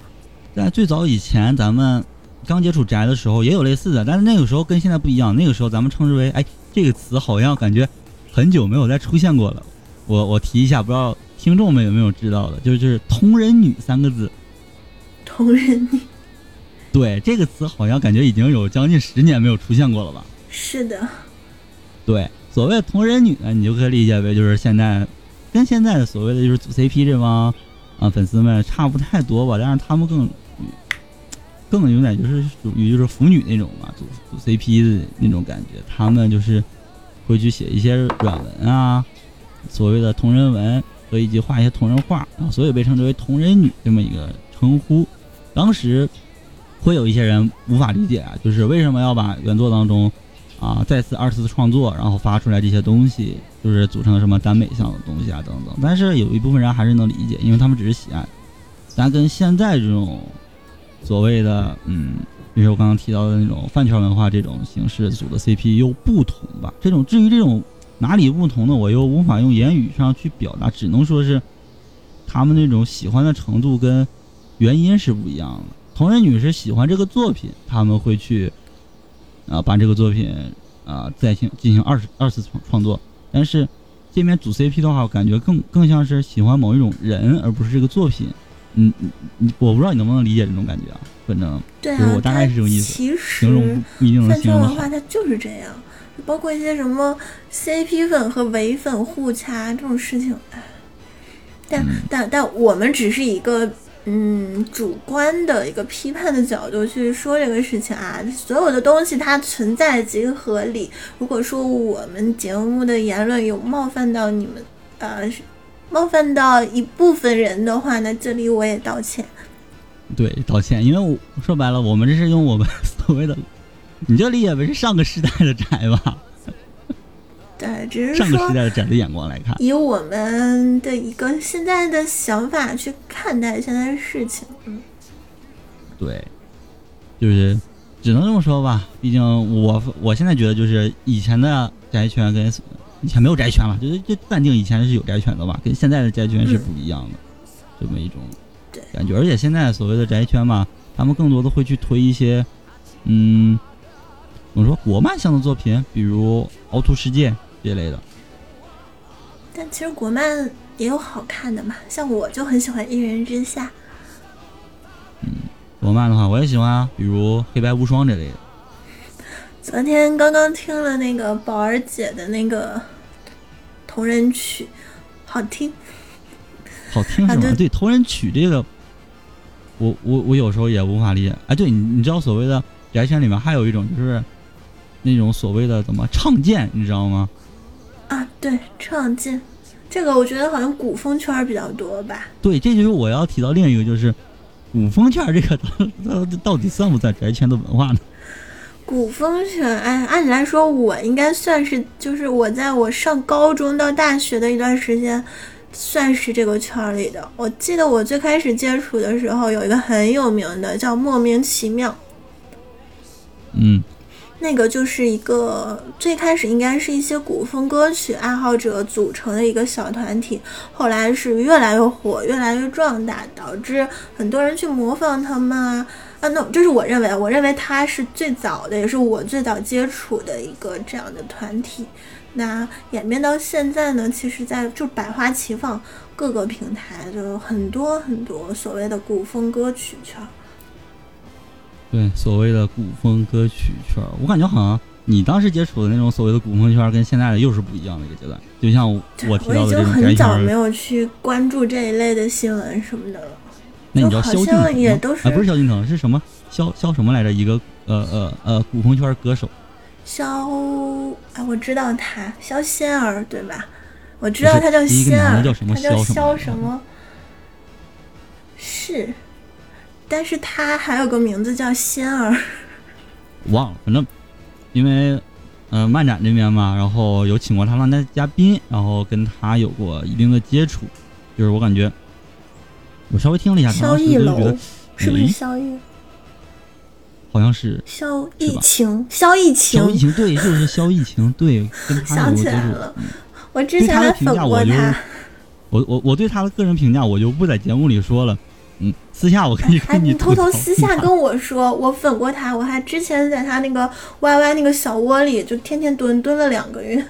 在最早以前，咱们刚接触宅的时候也有类似的，但是那个时候跟现在不一样，那个时候咱们称之为哎，这个词好像感觉很久没有再出现过了。我我提一下，不知道听众们有没有知道的，就是就是同人女三个字。同人女对这个词，好像感觉已经有将近十年没有出现过了吧？是的，对，所谓同人女，你就可以理解为就是现在跟现在的所谓的就是组 CP 这帮啊粉丝们差不太多吧，但是他们更更有点就是属于就是腐女那种嘛，组组 CP 的那种感觉，他们就是会去写一些软文啊，所谓的同人文和以及画一些同人画，啊所以被称之为同人女这么一个称呼。当时会有一些人无法理解啊，就是为什么要把原作当中啊再次二次创作，然后发出来这些东西，就是组成什么耽美向的东西啊等等。但是有一部分人还是能理解，因为他们只是喜爱。咱跟现在这种所谓的嗯，比如说我刚刚提到的那种饭圈文化这种形式组的 CP 又不同吧？这种至于这种哪里不同呢？我又无法用言语上去表达，只能说是他们那种喜欢的程度跟原因是不一样的。同人女是喜欢这个作品，他们会去啊把这个作品啊再行进行二次二次创创作，但是这边组 CP 的话，我感觉更更像是喜欢某一种人，而不是这个作品。嗯嗯嗯，我不知道你能不能理解这种感觉啊？反正对是我大概是这种意思其形容一定能饭形容的好圈文化。它就是这样，包括一些什么 CP 粉和唯粉互掐这种事情，哎但、嗯但但我们只是一个嗯主观的一个批判的角度去说这个事情啊，所有的东西它存在即合理。如果说我们节目的言论有冒犯到你们，呃，冒犯到一部分人的话，那这里我也道歉。对，道歉，因为我说白了，我们这是用我们所谓的，你就理解为是上个时代的宅吧，对，只是上个时代的宅的眼光来看。以我们的一个现在的想法去看待现在的事情。嗯，对，就是只能这么说吧。毕竟我我现在觉得，就是以前的宅圈跟以前没有宅圈了，就是就暂定以前是有宅圈的吧，跟现在的宅圈是不一样的，这么一种感觉。而且现在所谓的宅圈嘛，他们更多的会去推一些，嗯，怎么说国漫向的作品，比如《凹凸世界》这类的。但其实国漫也有好看的嘛，像我就很喜欢《一人之下》。嗯国漫的话，我也喜欢啊，比如《黑白无双》这类的。昨天刚刚听了那个宝儿姐的那个同人曲，好听。好听是吗？啊对对，同人曲这个，我我我有时候也无法理解。哎，对你你知道所谓的宅圈里面还有一种就是那种所谓的怎么唱剑，你知道吗？啊，对，创建，这个我觉得好像古风圈比较多吧。对，这就是我要提到另一个，就是古风圈这个 (laughs) 到到底算不算宅圈的文化呢？古风圈，哎，按理来说，我应该算是，就是我在我上高中到大学的一段时间，算是这个圈里的。我记得我最开始接触的时候，有一个很有名的叫莫名其妙，嗯，那个就是一个最开始应该是一些古风歌曲爱好者组成的一个小团体，后来是越来越火，越来越壮大，导致很多人去模仿他们啊啊，那这是我认为，我认为他是最早的，也是我最早接触的一个这样的团体。那演变到现在呢，其实在就百花齐放，各个平台就有很多很多所谓的古风歌曲圈儿。对，所谓的古风歌曲圈，我感觉好像你当时接触的那种所谓的古风圈，跟现在的又是不一样的一个阶段。就像我提我已经到的这种宅很早没，有去关注这一类的新闻什么的了。那你知道就好像萧敬腾？也都是啊，不是萧敬腾，是什么萧萧什么来着？一个呃呃呃古风圈歌手。萧，啊，我知道他，萧仙儿，对吧？我知道他叫仙儿，男的叫什么他叫萧什么萧什么？是，但是他还有个名字叫仙儿。忘了，反正因为呃漫展这边嘛，然后有请过他当的嘉宾，然后跟他有过一定的接触，就是我感觉我稍微听了一下，当时逸楼就觉得是不是诶萧逸？好像是萧是吧逸晴，萧逸晴，萧逸晴，对，就是萧逸晴，对，跟他有接触 (laughs) 起来了。嗯我之前还粉评价我就过他。我我我对他的个人评价我就不在节目里说了，嗯，私下我可以哎，跟你偷偷私下跟我说，我粉过他，我还之前在他那个 YY 那个小窝里就天天蹲蹲了两个月。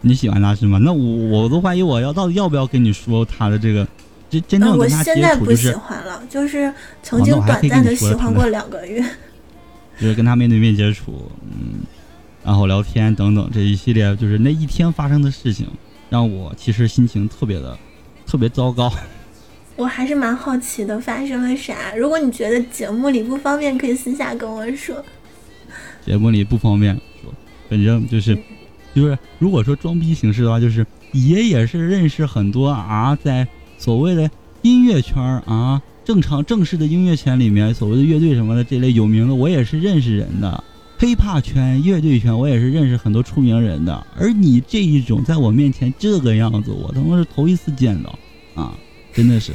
你喜欢他是吗？那我我都怀疑我要到底要不要跟你说他的这个真真正跟他接现在不触，就是喜欢了，就是曾经短暂的喜欢过两个月。就是跟他面对面接触，嗯，然后聊天等等这一系列，就是那一天发生的事情，让我其实心情特别的特别糟糕。我还是蛮好奇的，发生了啥？如果你觉得节目里不方便，可以私下跟我说。节目里不方便说，反正就是就是如果说装逼形式的话，就是爷也是认识很多啊，在所谓的音乐圈儿啊，正常正式的音乐圈里面，所谓的乐队什么的这类有名的，我也是认识人的。hiphop 圈、乐队圈，我也是认识很多出名人的。而你这一种在我面前这个样子，我他妈是头一次见到啊！真的是，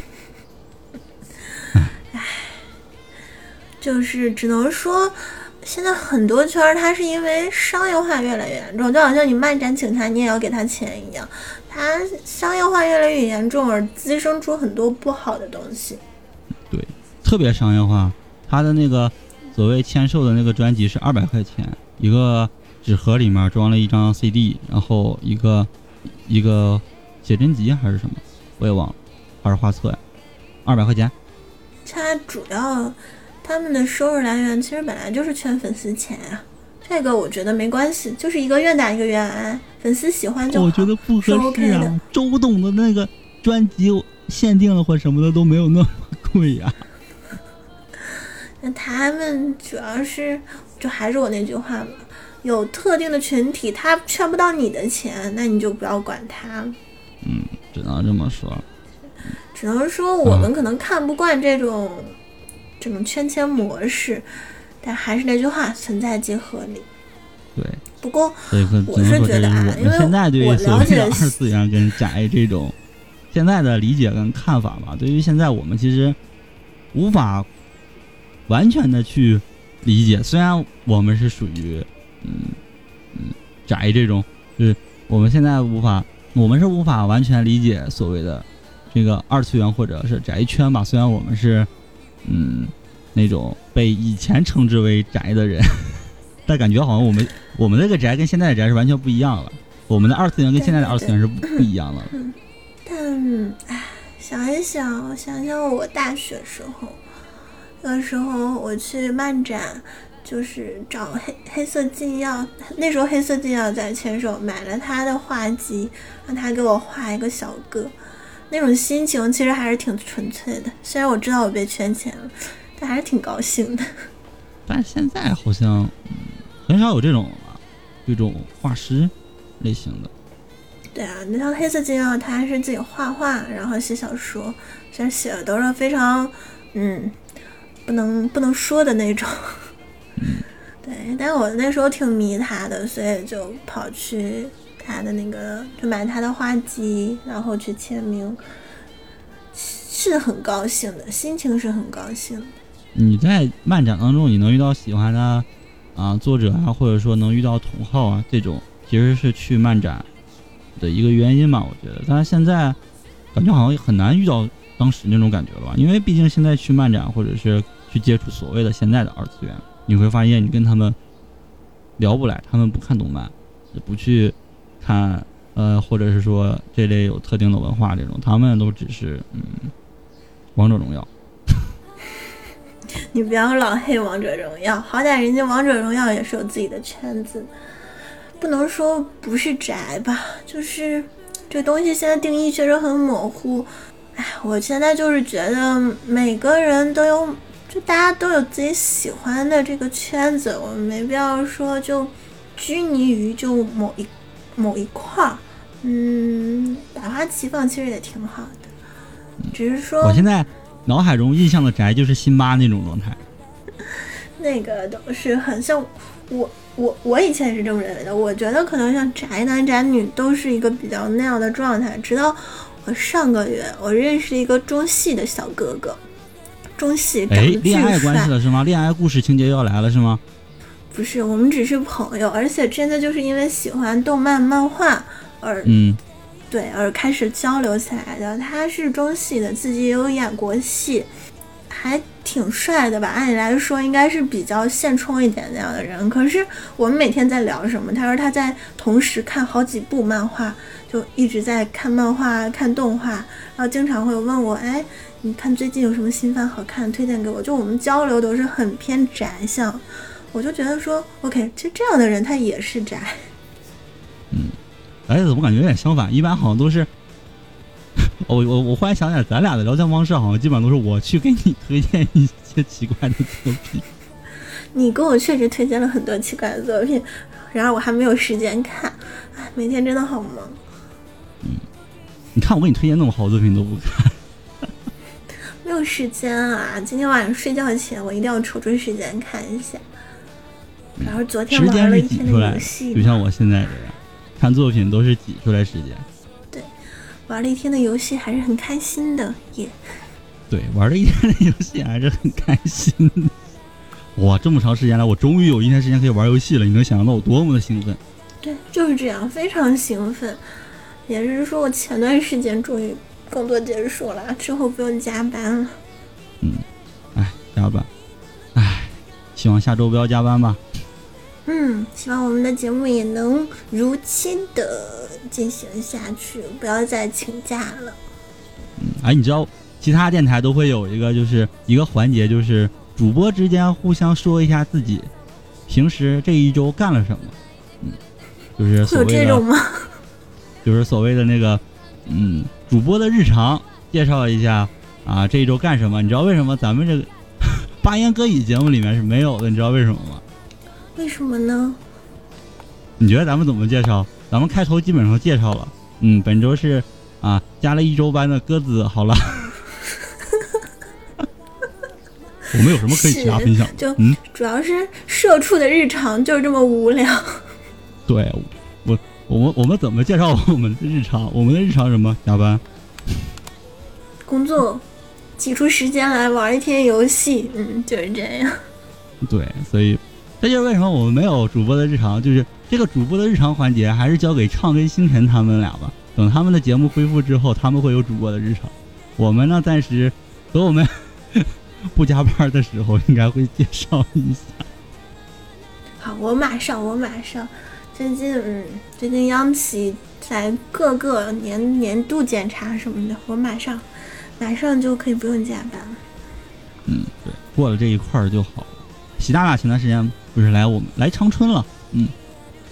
就是只能说，现在很多圈儿它是因为商业化越来越严重，就好像你漫展请他，你也要给他钱一样。它商业化越来越严重，而滋生出很多不好的东西。对，特别商业化。他的那个所谓签售的那个专辑是二百块钱一个纸盒，里面装了一张 CD，然后一个一个写真集还是什么，我也忘了，还是画册呀，二百块钱。它主要他们的收入来源其实本来就是圈粉丝钱呀，这个我觉得没关系，就是一个愿打一个愿挨，粉丝喜欢就好。我觉得不合适啊，周董的那个专辑限定了或什么的都没有那么贵呀。(laughs) 那他们主要是，就还是我那句话嘛，有特定的群体，他圈不到你的钱，那你就不要管他。嗯，只能这么说。只能说我们可能看不惯这种这种圈钱模式，但还是那句话，存在即合理。对。不过我是觉得啊，因为现在对于所谓的二次元跟宅这种现在的理解跟看法吧，对于现在我们其实无法。完全的去理解，虽然我们是属于嗯嗯宅这种，就是我们现在无法，我们是无法完全理解所谓的这个二次元或者是宅圈吧。虽然我们是嗯那种被以前称之为宅的人，(laughs) 但感觉好像我们我们那个宅跟现在的宅是完全不一样了。我们的二次元跟现在的二次元是不不一样的。但唉，想一想，想想我大学时候。那时候我去漫展，就是找黑黑色禁药，那时候黑色禁药在签售，买了他的画集，让他给我画一个小哥，那种心情其实还是挺纯粹的。虽然我知道我被圈钱了，但还是挺高兴的。但现在好像很少有这种这种画师类型的。对啊，你像黑色禁药他还是自己画画，然后写小说，虽然写的都是非常嗯。不能不能说的那种，(laughs) 对，但我那时候挺迷他的，所以就跑去他的那个，就买他的画集，然后去签名，是很高兴的，心情是很高兴。你在漫展当中，你能遇到喜欢的啊作者啊，或者说能遇到同好啊，这种其实是去漫展的一个原因嘛？我觉得，但是现在感觉好像很难遇到当时那种感觉了吧？因为毕竟现在去漫展或者是。去接触所谓的现在的二次元，你会发现你跟他们聊不来，他们不看动漫，也不去看，呃，或者是说这类有特定的文化这种，他们都只是嗯，王者荣耀。(laughs) 你不要老黑王者荣耀，好歹人家王者荣耀也是有自己的圈子，不能说不是宅吧，就是这东西现在定义确实很模糊。哎，我现在就是觉得每个人都有。就大家都有自己喜欢的这个圈子，我们没必要说就拘泥于就某一某一块儿，嗯，百花齐放其实也挺好的，只是说我现在脑海中印象的宅就是辛巴那种状态，那个都是很像我我我以前也是这么认为的，我觉得可能像宅男宅女都是一个比较那样的状态，直到我上个月我认识一个中戏的小哥哥。中戏哎，恋爱关系了是吗？恋爱故事情节要来了是吗？不是，我们只是朋友，而且真的就是因为喜欢动漫漫画而嗯，对，而开始交流起来的。他是中戏的，自己也有演过戏，还挺帅的吧？按理来说应该是比较现充一点那样的人。可是我们每天在聊什么？他说他在同时看好几部漫画，就一直在看漫画、看动画，然后经常会问我，哎。你看最近有什么新番好看，推荐给我。就我们交流都是很偏宅向，我就觉得说，OK，其实这样的人他也是宅。嗯，哎，怎么感觉有点相反？一般好像都是，(laughs) 我我我忽然想起来，咱俩的聊天方式好像基本上都是我去给你推荐一些奇怪的作品。你给我确实推荐了很多奇怪的作品，然而我还没有时间看，哎，每天真的好忙。嗯，你看我给你推荐那么好的作品都不看。(laughs) 没有时间啊！今天晚上睡觉前，我一定要抽出时间看一下。然后昨天玩了一天的游戏，就像我现在这样，看作品都是挤出来时间。对，玩了一天的游戏还是很开心的耶。对，玩了一天的游戏还是很开心。哇，这么长时间来，我终于有一天时间可以玩游戏了，你能想象到我多么的兴奋？对，就是这样，非常兴奋。也是说我前段时间终于工作结束了，之后不用加班了。嗯，哎，加班，哎，希望下周不要加班吧。嗯，希望我们的节目也能如期的进行下去，不要再请假了。嗯，哎，你知道其他电台都会有一个，就是一个环节，就是主播之间互相说一下自己平时这一周干了什么。嗯，就是所谓的，这种吗？(laughs) 就是所谓的那个，嗯，主播的日常，介绍一下啊，这一周干什么？你知道为什么咱们这个 (laughs) 八音歌语节目里面是没有的？你知道为什么吗？为什么呢？你觉得咱们怎么介绍？咱们开头基本上介绍了，嗯，本周是啊，加了一周班的鸽子，好了。(laughs) 我们有什么可以其他分享？就嗯，主要是社畜的日常就是这么无聊。对，我我们我们怎么介绍我们的日常？(laughs) 我们的日常什么？加班、工作，挤出时间来玩一天游戏，嗯，就是这样。对，所以这就是为什么我们没有主播的日常，就是这个主播的日常环节还是交给畅跟星辰他们俩吧。等他们的节目恢复之后，他们会有主播的日常。我们呢，暂时等我们。(laughs) 不加班的时候应该会介绍一下。好，我马上，我马上。最近，嗯，最近央企在各个年年度检查什么的，我马上，马上就可以不用加班了。嗯，对，过了这一块儿就好了。习大大前段时间不是来我们来长春了，嗯，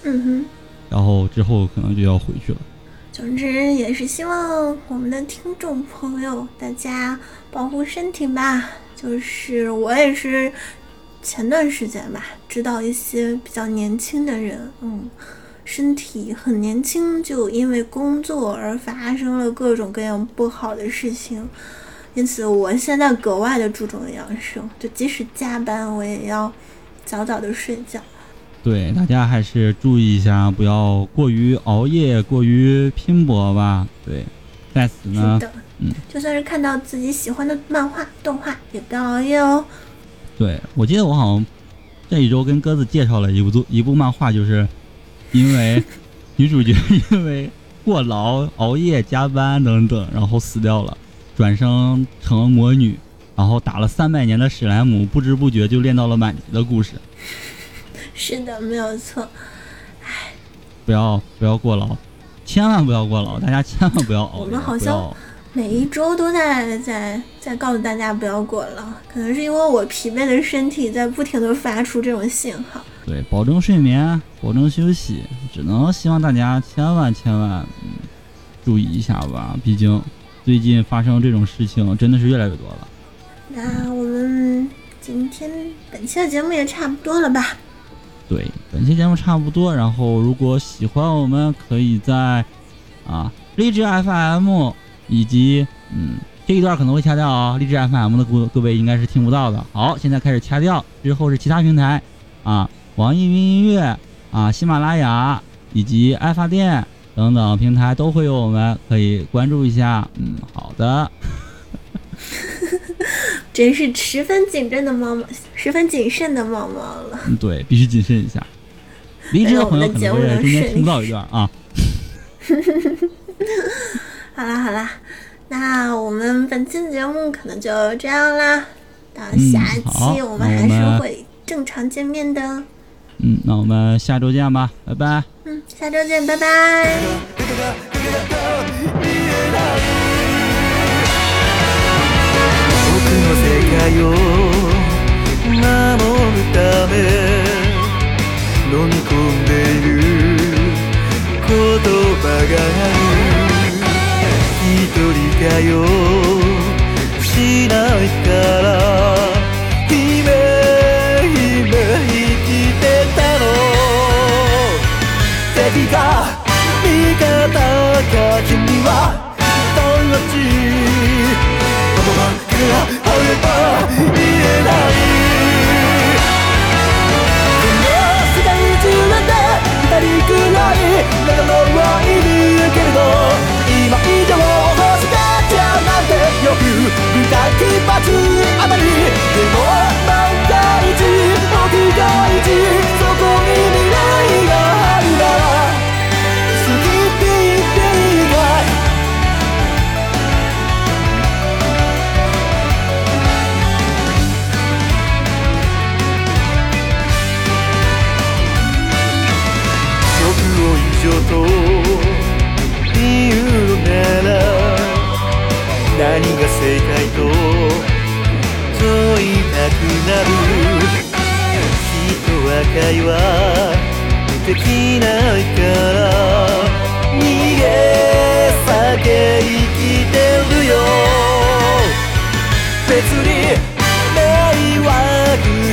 嗯哼。然后之后可能就要回去了。总之也是希望我们的听众朋友大家保护身体吧。就是我也是前段时间吧，知道一些比较年轻的人，嗯，身体很年轻，就因为工作而发生了各种各样不好的事情，因此我现在格外的注重养生，就即使加班，我也要早早的睡觉。对，大家还是注意一下，不要过于熬夜，过于拼搏吧。对，在此呢。嗯，就算是看到自己喜欢的漫画、动画，也不要熬夜哦。对，我记得我好像这一周跟鸽子介绍了一部作一部漫画，就是因为 (laughs) 女主角因为过劳、熬夜、加班等等，然后死掉了，转生成了魔女，然后打了三百年的史莱姆，不知不觉就练到了满级的故事。是的，没有错。唉，不要不要过劳，千万不要过劳，大家千万不要熬夜，不要。每一周都在在在告诉大家不要过劳，可能是因为我疲惫的身体在不停的发出这种信号。对，保证睡眠，保证休息，只能希望大家千万千万嗯注意一下吧。毕竟最近发生这种事情真的是越来越多了。那我们今天本期的节目也差不多了吧？对，本期节目差不多。然后如果喜欢我们，可以在啊荔枝 FM。以及，嗯，这一段可能会掐掉啊，荔枝 FM 的各各位应该是听不到的。好，现在开始掐掉，之后是其他平台，啊，网易云音乐，啊，喜马拉雅以及爱发电等等平台都会有，我们可以关注一下。嗯，好的。(laughs) 真是十分谨慎的猫猫，十分谨慎的猫猫了。嗯，对，必须谨慎一下。离职的朋友可能会中间听不到一段啊。(laughs) 好啦好啦，那我们本期节目可能就这样啦。到下期我们还是会正常见面的。嗯，那我们下周见吧，拜拜。嗯，下周见，拜拜。(laughs) 界を守るため飲み込んでいる。言葉がある一人かよ。しないから姫姫生きてたの。敵が味方か君はどっち？長のいに世界と問いなくなる。人は会話できないから逃げ酒生きてるよ別に迷惑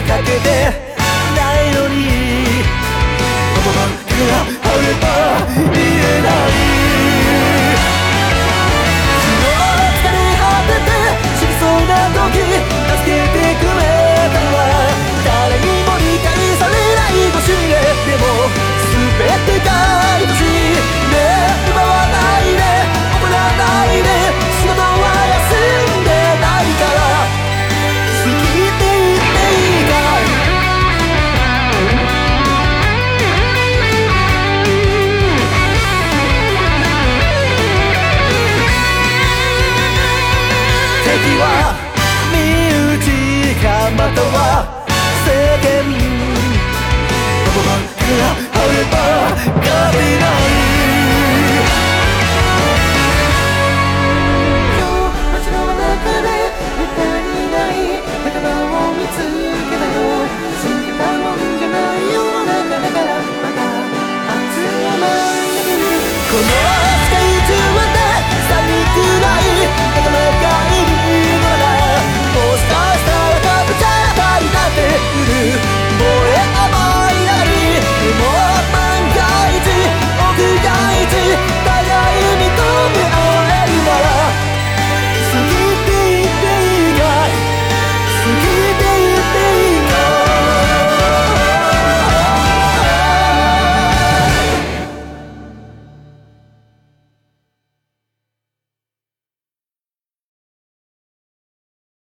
かけて nothing else